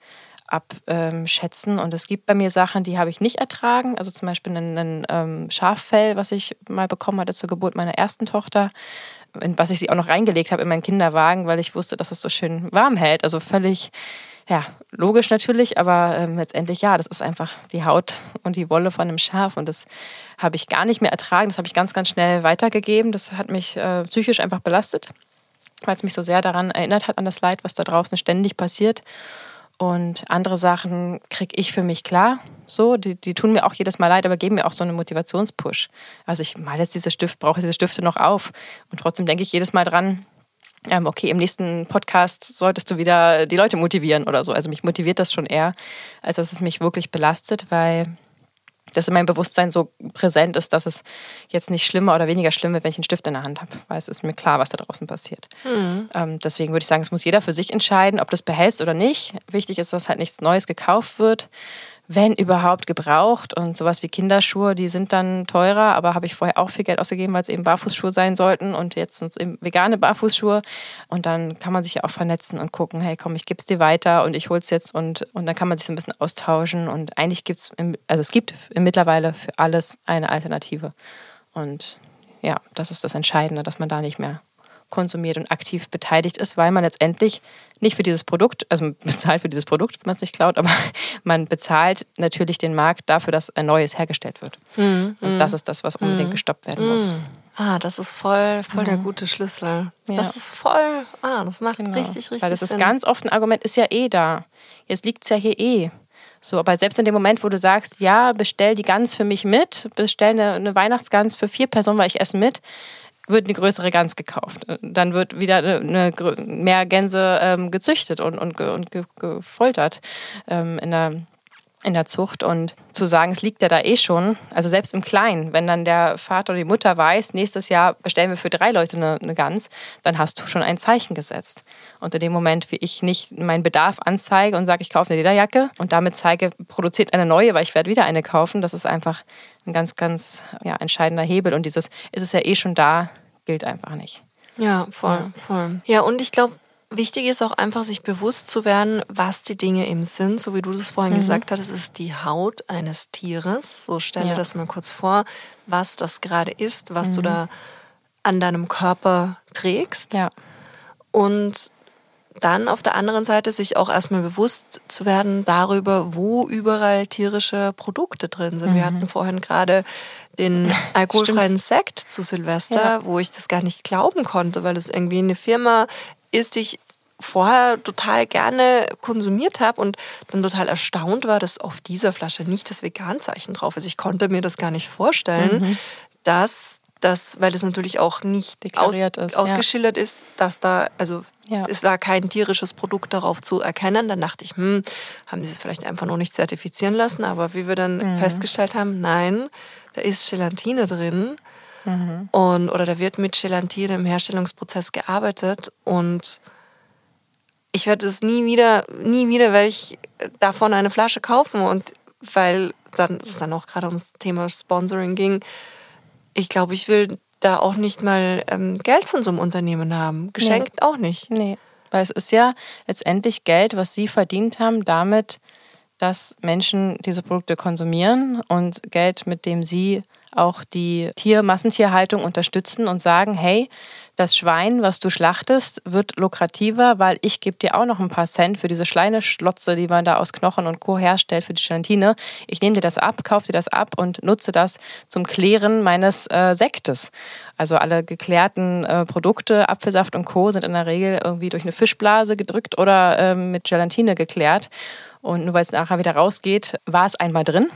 abschätzen. Und es gibt bei mir Sachen, die habe ich nicht ertragen. Also zum Beispiel ein, ein ähm, Schaffell, was ich mal bekommen hatte zur Geburt meiner ersten Tochter, was ich sie auch noch reingelegt habe in meinen Kinderwagen, weil ich wusste, dass es so schön warm hält. Also völlig, ja, logisch natürlich, aber ähm, letztendlich ja, das ist einfach die Haut und die Wolle von einem Schaf und das habe ich gar nicht mehr ertragen. Das habe ich ganz, ganz schnell weitergegeben. Das hat mich äh, psychisch einfach belastet, weil es mich so sehr daran erinnert hat, an das Leid, was da draußen ständig passiert. Und andere Sachen kriege ich für mich klar. So, die, die tun mir auch jedes Mal leid, aber geben mir auch so einen Motivationspush. Also ich male jetzt diese Stift, brauche diese Stifte noch auf. Und trotzdem denke ich jedes Mal dran, ähm, okay, im nächsten Podcast solltest du wieder die Leute motivieren oder so. Also mich motiviert das schon eher, als dass es mich wirklich belastet, weil dass in meinem Bewusstsein so präsent ist, dass es jetzt nicht schlimmer oder weniger schlimm wird, wenn ich einen Stift in der Hand habe, weil es ist mir klar, was da draußen passiert. Mhm. Ähm, deswegen würde ich sagen, es muss jeder für sich entscheiden, ob du es behältst oder nicht. Wichtig ist, dass halt nichts Neues gekauft wird wenn überhaupt gebraucht. Und sowas wie Kinderschuhe, die sind dann teurer, aber habe ich vorher auch viel Geld ausgegeben, weil es eben Barfußschuhe sein sollten. Und jetzt sind es eben vegane Barfußschuhe. Und dann kann man sich ja auch vernetzen und gucken, hey komm, ich gebe es dir weiter und ich hole es jetzt und, und dann kann man sich so ein bisschen austauschen. Und eigentlich gibt es, also es gibt mittlerweile für alles eine Alternative. Und ja, das ist das Entscheidende, dass man da nicht mehr konsumiert und aktiv beteiligt ist, weil man letztendlich nicht für dieses Produkt, also man *laughs* bezahlt für dieses Produkt, wenn man es nicht klaut, aber *laughs* man bezahlt natürlich den Markt dafür, dass ein neues hergestellt wird. Mhm. Und das ist das, was unbedingt mhm. gestoppt werden muss. Mhm. Ah, das ist voll, voll der mhm. gute Schlüssel. Ja. Das ist voll, ah, das macht genau. richtig, richtig Weil das ist ganz oft ein Argument, ist ja eh da. Jetzt liegt es ja hier eh. So, aber selbst in dem Moment, wo du sagst, ja, bestell die Gans für mich mit, bestell eine, eine Weihnachtsgans für vier Personen, weil ich esse mit, wird eine größere Gans gekauft. Dann wird wieder eine, mehr Gänse ähm, gezüchtet und, und, und gefoltert ähm, in der in der Zucht und zu sagen, es liegt ja da eh schon, also selbst im Kleinen, wenn dann der Vater oder die Mutter weiß, nächstes Jahr bestellen wir für drei Leute eine, eine Gans, dann hast du schon ein Zeichen gesetzt. Und in dem Moment, wie ich nicht meinen Bedarf anzeige und sage, ich kaufe eine Lederjacke und damit zeige, produziert eine neue, weil ich werde wieder eine kaufen, das ist einfach ein ganz, ganz ja, entscheidender Hebel. Und dieses, ist es ja eh schon da, gilt einfach nicht. Ja, voll, ja. voll. Ja, und ich glaube, Wichtig ist auch einfach, sich bewusst zu werden, was die Dinge eben sind. So wie du das vorhin mhm. gesagt hast, es ist die Haut eines Tieres. So stelle ja. das mal kurz vor, was das gerade ist, was mhm. du da an deinem Körper trägst. Ja. Und dann auf der anderen Seite sich auch erstmal bewusst zu werden darüber, wo überall tierische Produkte drin sind. Mhm. Wir hatten vorhin gerade den *laughs* alkoholfreien Sekt zu Silvester, ja. wo ich das gar nicht glauben konnte, weil es irgendwie eine Firma ist, die ich vorher total gerne konsumiert habe und dann total erstaunt war, dass auf dieser Flasche nicht das Veganzeichen drauf ist. Ich konnte mir das gar nicht vorstellen, mhm. dass das, weil das natürlich auch nicht aus, ist, ausgeschildert ja. ist, dass da, also ja. es war kein tierisches Produkt darauf zu erkennen. Dann dachte ich, hm, haben sie es vielleicht einfach noch nicht zertifizieren lassen, aber wie wir dann mhm. festgestellt haben, nein, da ist Gelatine drin. Mhm. Und, oder da wird mit Gelatine im Herstellungsprozess gearbeitet und ich werde es nie wieder, nie wieder werde ich davon eine Flasche kaufen und weil dann es dann auch gerade ums Thema Sponsoring ging, ich glaube, ich will da auch nicht mal ähm, Geld von so einem Unternehmen haben. Geschenkt nee. auch nicht. Nee, weil es ist ja letztendlich Geld, was sie verdient haben, damit, dass Menschen diese Produkte konsumieren und Geld, mit dem sie auch die Tier Massentierhaltung unterstützen und sagen, hey, das Schwein, was du schlachtest, wird lukrativer, weil ich gebe dir auch noch ein paar Cent für diese Schleineschlotze, die man da aus Knochen und Co. herstellt für die Gelatine. Ich nehme dir das ab, kaufe dir das ab und nutze das zum Klären meines äh, Sektes. Also alle geklärten äh, Produkte, Apfelsaft und Co. sind in der Regel irgendwie durch eine Fischblase gedrückt oder äh, mit Gelatine geklärt. Und nur weil es nachher wieder rausgeht, war es einmal drin.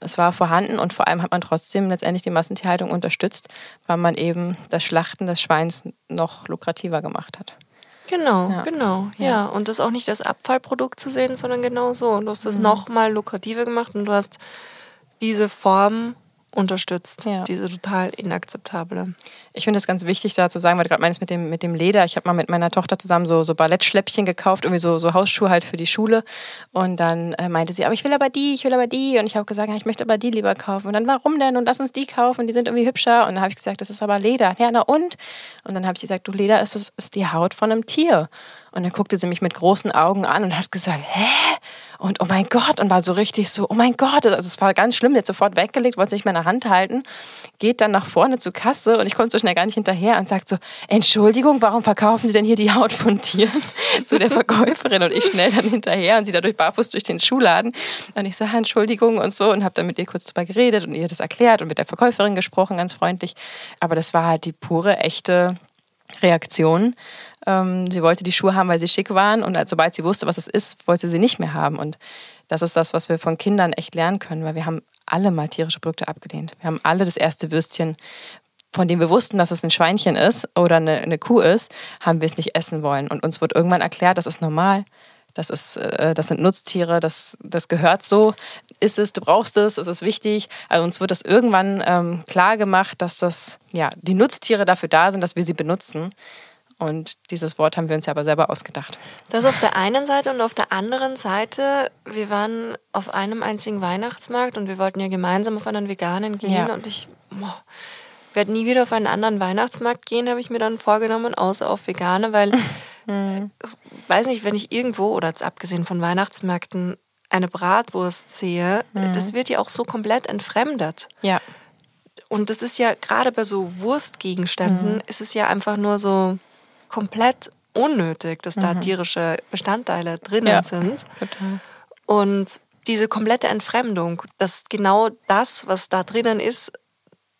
Es war vorhanden und vor allem hat man trotzdem letztendlich die Massentierhaltung unterstützt, weil man eben das Schlachten des Schweins noch lukrativer gemacht hat. Genau, ja. genau, ja. ja. Und das auch nicht als Abfallprodukt zu sehen, sondern genau so. Du hast das mhm. nochmal lukrativer gemacht und du hast diese Form unterstützt, ja. diese total inakzeptable. Ich finde es ganz wichtig, da zu sagen, weil du gerade meinst mit dem, mit dem Leder. Ich habe mal mit meiner Tochter zusammen so, so Ballettschläppchen gekauft, irgendwie so, so Hausschuhe halt für die Schule. Und dann äh, meinte sie, aber ich will aber die, ich will aber die. Und ich habe gesagt, ja, ich möchte aber die lieber kaufen. Und dann, warum denn? Und lass uns die kaufen, die sind irgendwie hübscher. Und dann habe ich gesagt, das ist aber Leder. Ja, na und? Und dann habe ich gesagt, du, Leder ist, das, ist die Haut von einem Tier. Und dann guckte sie mich mit großen Augen an und hat gesagt, hä? Und oh mein Gott, und war so richtig so, oh mein Gott, also es war ganz schlimm, jetzt sofort weggelegt, wollte es nicht mehr in der Hand halten, geht dann nach vorne zur Kasse und ich konnte so schnell gar nicht hinterher und sagt so, Entschuldigung, warum verkaufen Sie denn hier die Haut von Tieren? *laughs* zu der Verkäuferin und ich schnell dann hinterher und sie dadurch barfuß durch den Schuhladen. Und ich so, Entschuldigung und so und habe dann mit ihr kurz drüber geredet und ihr das erklärt und mit der Verkäuferin gesprochen, ganz freundlich. Aber das war halt die pure, echte Reaktion. Ähm, sie wollte die Schuhe haben, weil sie schick waren und sobald sie wusste, was es ist, wollte sie sie nicht mehr haben. Und das ist das, was wir von Kindern echt lernen können, weil wir haben alle mal tierische Produkte abgelehnt. Wir haben alle das erste Würstchen, von dem wir wussten, dass es ein Schweinchen ist oder eine, eine Kuh ist, haben wir es nicht essen wollen. Und uns wird irgendwann erklärt, das ist normal. Das, ist, äh, das sind Nutztiere, das, das gehört so, ist es, du brauchst es, es ist wichtig. Also uns wird das irgendwann ähm, klar gemacht, dass das, ja, die Nutztiere dafür da sind, dass wir sie benutzen. Und dieses Wort haben wir uns ja aber selber ausgedacht. Das auf der einen Seite und auf der anderen Seite, wir waren auf einem einzigen Weihnachtsmarkt und wir wollten ja gemeinsam auf einen veganen gehen ja. und ich boah, werde nie wieder auf einen anderen Weihnachtsmarkt gehen, habe ich mir dann vorgenommen, außer auf vegane, weil mhm. *laughs* weiß nicht, wenn ich irgendwo oder jetzt abgesehen von Weihnachtsmärkten eine Bratwurst sehe, mhm. das wird ja auch so komplett entfremdet. Ja. Und das ist ja gerade bei so Wurstgegenständen, mhm. ist es ja einfach nur so komplett unnötig, dass da mhm. tierische Bestandteile drinnen ja, sind. Total. Und diese komplette Entfremdung, dass genau das, was da drinnen ist,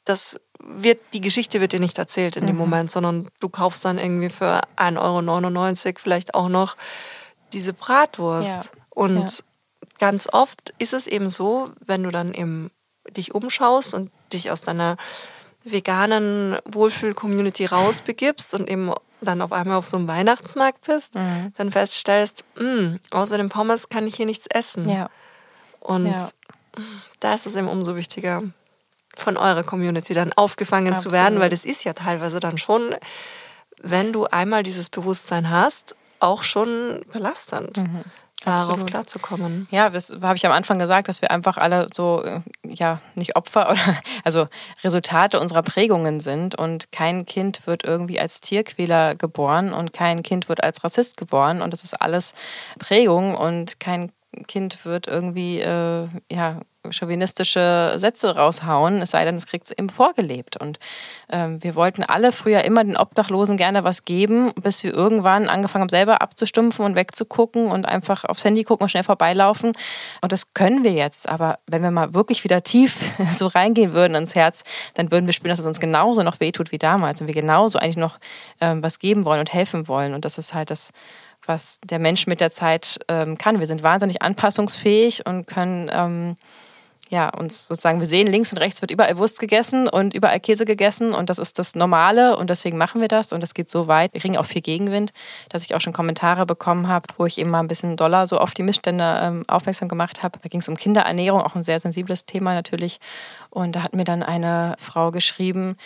das wird, die Geschichte wird dir nicht erzählt in mhm. dem Moment, sondern du kaufst dann irgendwie für 1,99 Euro vielleicht auch noch diese Bratwurst. Ja. Und ja. ganz oft ist es eben so, wenn du dann eben dich umschaust und dich aus deiner veganen Wohlfühl-Community rausbegibst und eben dann auf einmal auf so einem Weihnachtsmarkt bist, mhm. dann feststellst, mh, hm, außer dem Pommes kann ich hier nichts essen. Ja. Und ja. da ist es eben umso wichtiger, von eurer Community dann aufgefangen Absolut. zu werden, weil das ist ja teilweise dann schon, wenn du einmal dieses Bewusstsein hast, auch schon belastend. Mhm darauf klarzukommen. Ja, das habe ich am Anfang gesagt, dass wir einfach alle so, äh, ja, nicht Opfer *laughs* oder, also Resultate unserer Prägungen sind und kein Kind wird irgendwie als Tierquäler geboren und kein Kind wird als Rassist geboren und das ist alles Prägung und kein Kind wird irgendwie, äh, ja, chauvinistische Sätze raushauen, es sei denn, es kriegt es eben vorgelebt. Und ähm, wir wollten alle früher immer den Obdachlosen gerne was geben, bis wir irgendwann angefangen haben, selber abzustumpfen und wegzugucken und einfach aufs Handy gucken und schnell vorbeilaufen. Und das können wir jetzt. Aber wenn wir mal wirklich wieder tief *laughs* so reingehen würden ins Herz, dann würden wir spüren, dass es uns genauso noch wehtut wie damals und wir genauso eigentlich noch ähm, was geben wollen und helfen wollen. Und das ist halt das was der Mensch mit der Zeit ähm, kann. Wir sind wahnsinnig anpassungsfähig und können ähm, ja, uns sozusagen, wir sehen, links und rechts wird überall Wurst gegessen und überall Käse gegessen und das ist das Normale und deswegen machen wir das und das geht so weit. Wir kriegen auch viel Gegenwind, dass ich auch schon Kommentare bekommen habe, wo ich eben mal ein bisschen doller so auf die Missstände ähm, aufmerksam gemacht habe. Da ging es um Kinderernährung, auch ein sehr sensibles Thema natürlich. Und da hat mir dann eine Frau geschrieben,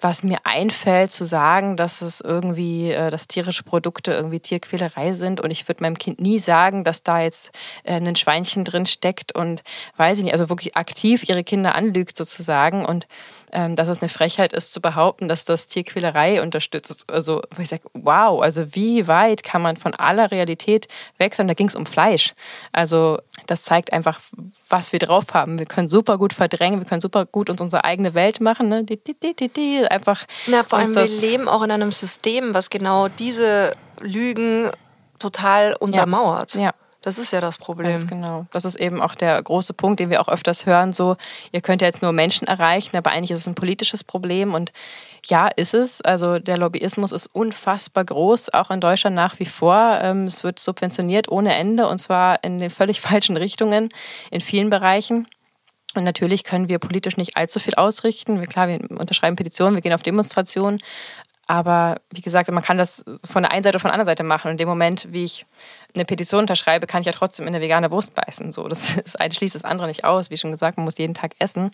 was mir einfällt, zu sagen, dass es irgendwie, äh, dass tierische Produkte irgendwie Tierquälerei sind. Und ich würde meinem Kind nie sagen, dass da jetzt äh, ein Schweinchen drin steckt und weiß ich nicht, also wirklich aktiv ihre Kinder anlügt sozusagen. Und ähm, dass es eine Frechheit ist zu behaupten, dass das Tierquälerei unterstützt. Also, wo ich sage, wow, also wie weit kann man von aller Realität wechseln? Da ging es um Fleisch. Also, das zeigt einfach, was wir drauf haben. Wir können super gut verdrängen, wir können super gut uns unsere eigene Welt machen. Ne? Die, die, die, die, einfach. Na, vor allem, wir leben auch in einem System, was genau diese Lügen total untermauert. Ja. ja. Das ist ja das Problem. Ganz genau. Das ist eben auch der große Punkt, den wir auch öfters hören, so, ihr könnt ja jetzt nur Menschen erreichen, aber eigentlich ist es ein politisches Problem und ja, ist es. Also der Lobbyismus ist unfassbar groß, auch in Deutschland nach wie vor. Ähm, es wird subventioniert ohne Ende und zwar in den völlig *laughs* falschen Richtungen in vielen Bereichen. Und natürlich können wir politisch nicht allzu viel ausrichten. Klar, wir unterschreiben Petitionen, wir gehen auf Demonstrationen, aber wie gesagt, man kann das von der einen Seite oder von der anderen Seite machen. Und in dem Moment, wie ich eine Petition unterschreibe, kann ich ja trotzdem in eine vegane Wurst beißen. So, das, *laughs* das eine schließt das andere nicht aus. Wie schon gesagt, man muss jeden Tag essen.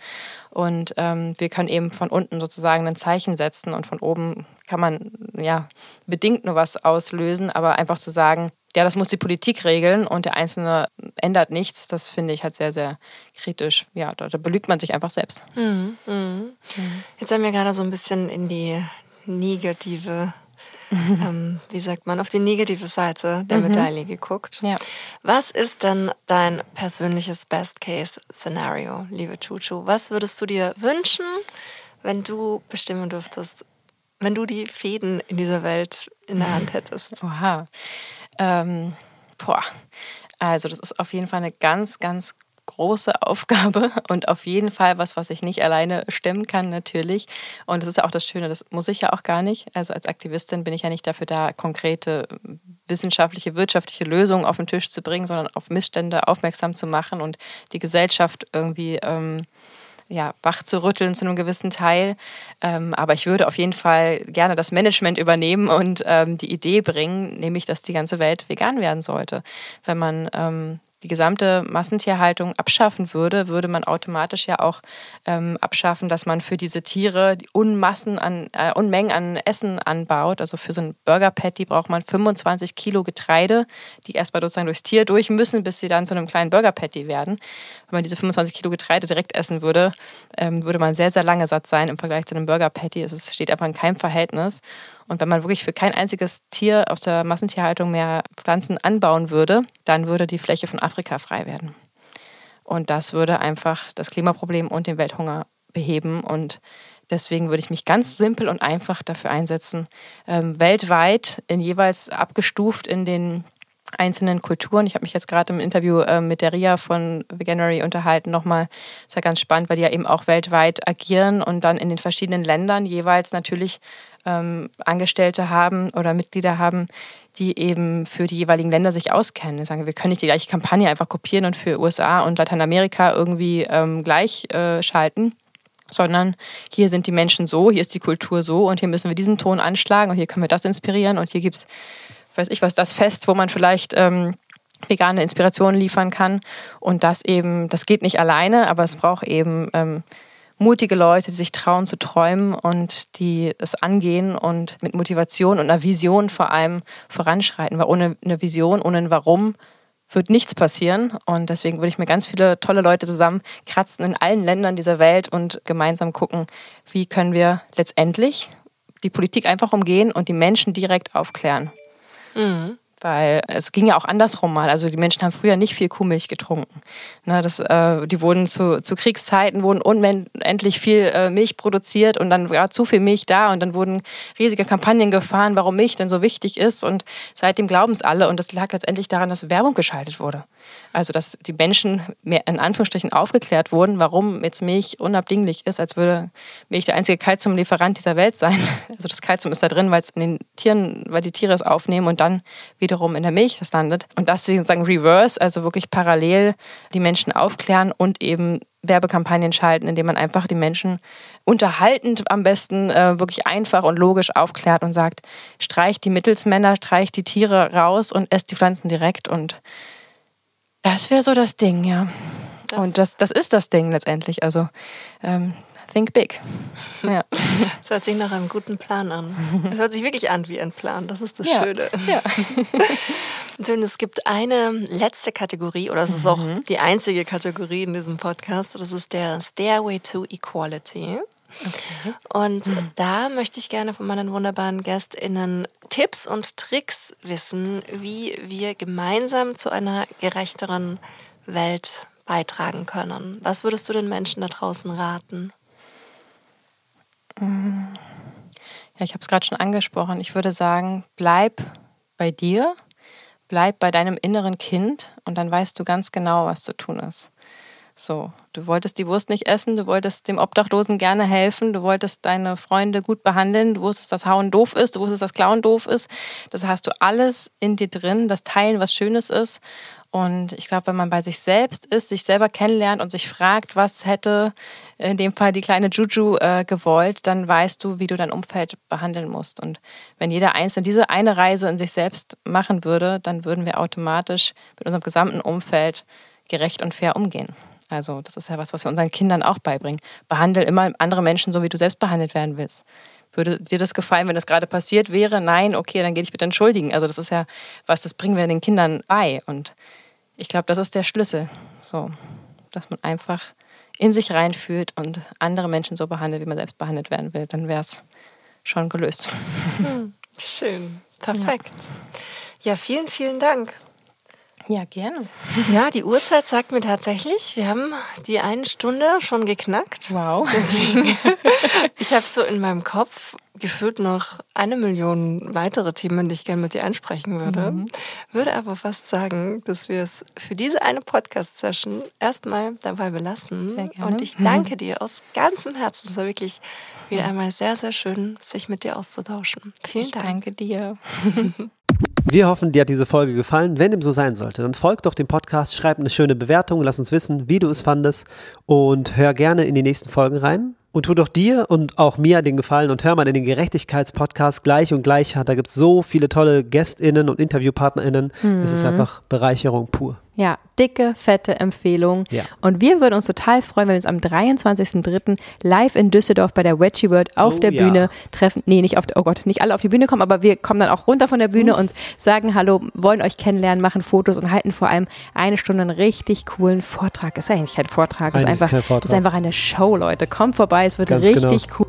Und ähm, wir können eben von unten sozusagen ein Zeichen setzen und von oben kann man ja bedingt nur was auslösen. Aber einfach zu sagen, ja, das muss die Politik regeln und der Einzelne ändert nichts, das finde ich halt sehr, sehr kritisch. Ja, da, da belügt man sich einfach selbst. Mhm, mh. mhm. Jetzt haben wir gerade so ein bisschen in die negative ähm, wie sagt man, auf die negative Seite der mhm. Medaille geguckt. Ja. Was ist denn dein persönliches Best-Case-Szenario, liebe Chuchu? Was würdest du dir wünschen, wenn du bestimmen dürftest, wenn du die Fäden in dieser Welt in der Hand hättest? *laughs* Oha. Ähm, boah. Also das ist auf jeden Fall eine ganz, ganz große *laughs* Aufgabe und auf jeden Fall was, was ich nicht alleine stemmen kann, natürlich. Und das ist ja auch das Schöne, das muss ich ja auch gar nicht. Also als Aktivistin bin ich ja nicht dafür da, konkrete wissenschaftliche, wirtschaftliche Lösungen auf den Tisch zu bringen, sondern auf Missstände aufmerksam zu machen und die Gesellschaft irgendwie ähm, ja, wach zu rütteln zu einem gewissen Teil. Ähm, aber ich würde auf jeden Fall gerne das Management übernehmen und ähm, die Idee bringen, nämlich, dass die ganze Welt vegan werden sollte. Wenn man ähm, die gesamte Massentierhaltung abschaffen würde, würde man automatisch ja auch ähm, abschaffen, dass man für diese Tiere Unmassen an, äh, Unmengen an Essen anbaut. Also für so ein Burger Patty braucht man 25 Kilo Getreide, die erstmal sozusagen durchs Tier durch müssen, bis sie dann zu einem kleinen Burger Patty werden. Wenn man diese 25 Kilo Getreide direkt essen würde, ähm, würde man sehr, sehr lange satt sein im Vergleich zu einem Burger Patty. Es steht einfach in keinem Verhältnis. Und wenn man wirklich für kein einziges Tier aus der Massentierhaltung mehr Pflanzen anbauen würde, dann würde die Fläche von Afrika frei werden. Und das würde einfach das Klimaproblem und den Welthunger beheben. Und deswegen würde ich mich ganz simpel und einfach dafür einsetzen, ähm, weltweit in jeweils abgestuft in den einzelnen Kulturen. Ich habe mich jetzt gerade im Interview äh, mit der Ria von Veganuary unterhalten. Nochmal, ist ja ganz spannend, weil die ja eben auch weltweit agieren und dann in den verschiedenen Ländern jeweils natürlich ähm, Angestellte haben oder Mitglieder haben, die eben für die jeweiligen Länder sich auskennen. Sagen, wir können nicht die gleiche Kampagne einfach kopieren und für USA und Lateinamerika irgendwie ähm, gleich äh, schalten sondern hier sind die Menschen so, hier ist die Kultur so und hier müssen wir diesen Ton anschlagen und hier können wir das inspirieren und hier gibt es, weiß ich was, das Fest, wo man vielleicht ähm, vegane Inspirationen liefern kann und das eben, das geht nicht alleine, aber es braucht eben ähm, mutige Leute, die sich trauen zu träumen und die es angehen und mit Motivation und einer Vision vor allem voranschreiten. Weil ohne eine Vision, ohne ein Warum wird nichts passieren. Und deswegen würde ich mir ganz viele tolle Leute zusammenkratzen in allen Ländern dieser Welt und gemeinsam gucken, wie können wir letztendlich die Politik einfach umgehen und die Menschen direkt aufklären. Mhm. Weil es ging ja auch andersrum mal. Also die Menschen haben früher nicht viel Kuhmilch getrunken. Ne, das, äh, die wurden zu, zu Kriegszeiten wurden unendlich viel äh, Milch produziert und dann war zu viel Milch da und dann wurden riesige Kampagnen gefahren, warum Milch denn so wichtig ist. Und seitdem glauben es alle und das lag letztendlich daran, dass Werbung geschaltet wurde. Also dass die Menschen mehr in Anführungsstrichen aufgeklärt wurden, warum jetzt Milch unabdinglich ist, als würde Milch der einzige Kalziumlieferant dieser Welt sein. *laughs* Also das Kalzium ist da drin, weil es in den Tieren, weil die Tiere es aufnehmen und dann wiederum in der Milch das landet. Und deswegen sagen Reverse, also wirklich parallel die Menschen aufklären und eben Werbekampagnen schalten, indem man einfach die Menschen unterhaltend am besten äh, wirklich einfach und logisch aufklärt und sagt, streicht die Mittelsmänner, streicht die Tiere raus und esst die Pflanzen direkt und das wäre so das Ding, ja. Das und das, das ist das Ding letztendlich. Also ähm, think big. *laughs* Ja. Das hört sich nach einem guten Plan an. Es hört sich wirklich an wie ein Plan. Das ist das ja. Schöne. Ja. *laughs* Und es gibt eine letzte Kategorie, oder es ist auch mhm. die einzige Kategorie in diesem Podcast. Das ist der Stairway to Equality. Okay. Und mhm. da möchte ich gerne von meinen wunderbaren GästInnen Tipps und Tricks wissen, wie wir gemeinsam zu einer gerechteren Welt beitragen können. Was würdest du den Menschen da draußen raten? Ja, ich habe es gerade schon angesprochen. Ich würde sagen, bleib bei dir, bleib bei deinem inneren Kind und dann weißt du ganz genau, was zu tun ist. So, du wolltest die Wurst nicht essen, du wolltest dem Obdachlosen gerne helfen, du wolltest deine Freunde gut behandeln, du wusstest, dass Hauen doof ist, du wusstest, dass Klauen doof ist. Das hast du alles in dir drin, das Teilen, was Schönes ist. Und ich glaube, wenn man bei sich selbst ist, sich selber kennenlernt und sich fragt, was hätte in dem Fall die kleine Juju äh, gewollt, dann weißt du, wie du dein Umfeld behandeln musst. Und wenn jeder Einzelne diese eine Reise in sich selbst machen würde, dann würden wir automatisch mit unserem gesamten Umfeld gerecht und fair umgehen. Also das ist ja was, was wir unseren Kindern auch beibringen. Behandle immer andere Menschen so, wie du selbst behandelt werden willst. Würde dir das gefallen, wenn das gerade passiert wäre? Nein, okay, dann geh dich bitte entschuldigen. Also das ist ja was, das bringen wir den Kindern bei. Und ich glaube, das ist der Schlüssel. So, dass man einfach in sich reinfühlt und andere Menschen so behandelt, wie man selbst behandelt werden will. Dann wäre es schon gelöst. Hm. Schön. Perfekt. Ja, vielen, vielen Dank. Ja, gerne. Ja, die Uhrzeit sagt mir tatsächlich, wir haben die eine Stunde schon geknackt. Wow. Deswegen, *laughs* ich habe so in meinem Kopf gefühlt noch eine Million weitere Themen, die ich gerne mit dir ansprechen würde. Mhm. Würde aber fast sagen, dass wir es für diese eine Podcast-Session erstmal dabei belassen. Sehr gerne. Und ich danke dir aus ganzem Herzen. Es war wirklich wieder einmal sehr, sehr schön, sich mit dir auszutauschen. Vielen ich Dank. Danke dir. *laughs* Wir hoffen, dir hat diese Folge gefallen. Wenn dem so sein sollte, dann folg doch dem Podcast, schreib eine schöne Bewertung, lass uns wissen, wie du es fandest und hör gerne in die nächsten Folgen rein. Und tu doch dir und auch mir den Gefallen und hör mal in den Gerechtigkeitspodcast gleich und gleicher. Da gibt es so viele tolle GästInnen und InterviewpartnerInnen. Mhm. Es ist einfach Bereicherung pur. Ja, dicke, fette Empfehlung. Ja. Und wir würden uns total freuen, wenn wir uns am 23.03. live in Düsseldorf bei der Wedgie World auf Oh der ja. Bühne treffen. Nee, nicht auf der, oh Gott, nicht alle auf die Bühne kommen, aber wir kommen dann auch runter von der Bühne und sagen Hallo, wollen euch kennenlernen, machen Fotos und halten vor allem eine Stunde einen richtig coolen Vortrag. Ist ja eigentlich kein Vortrag, ist Nein, das ist einfach, Vortrag. ist einfach eine Show, Leute. Kommt vorbei, es wird Ganz richtig cool.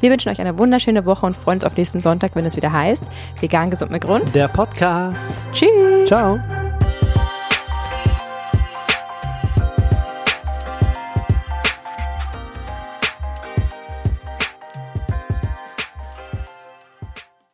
Wir wünschen euch eine wunderschöne Woche und freuen uns auf nächsten Sonntag, wenn es wieder heißt, vegan gesund mit Grund. Der Podcast. Tschüss. Ciao.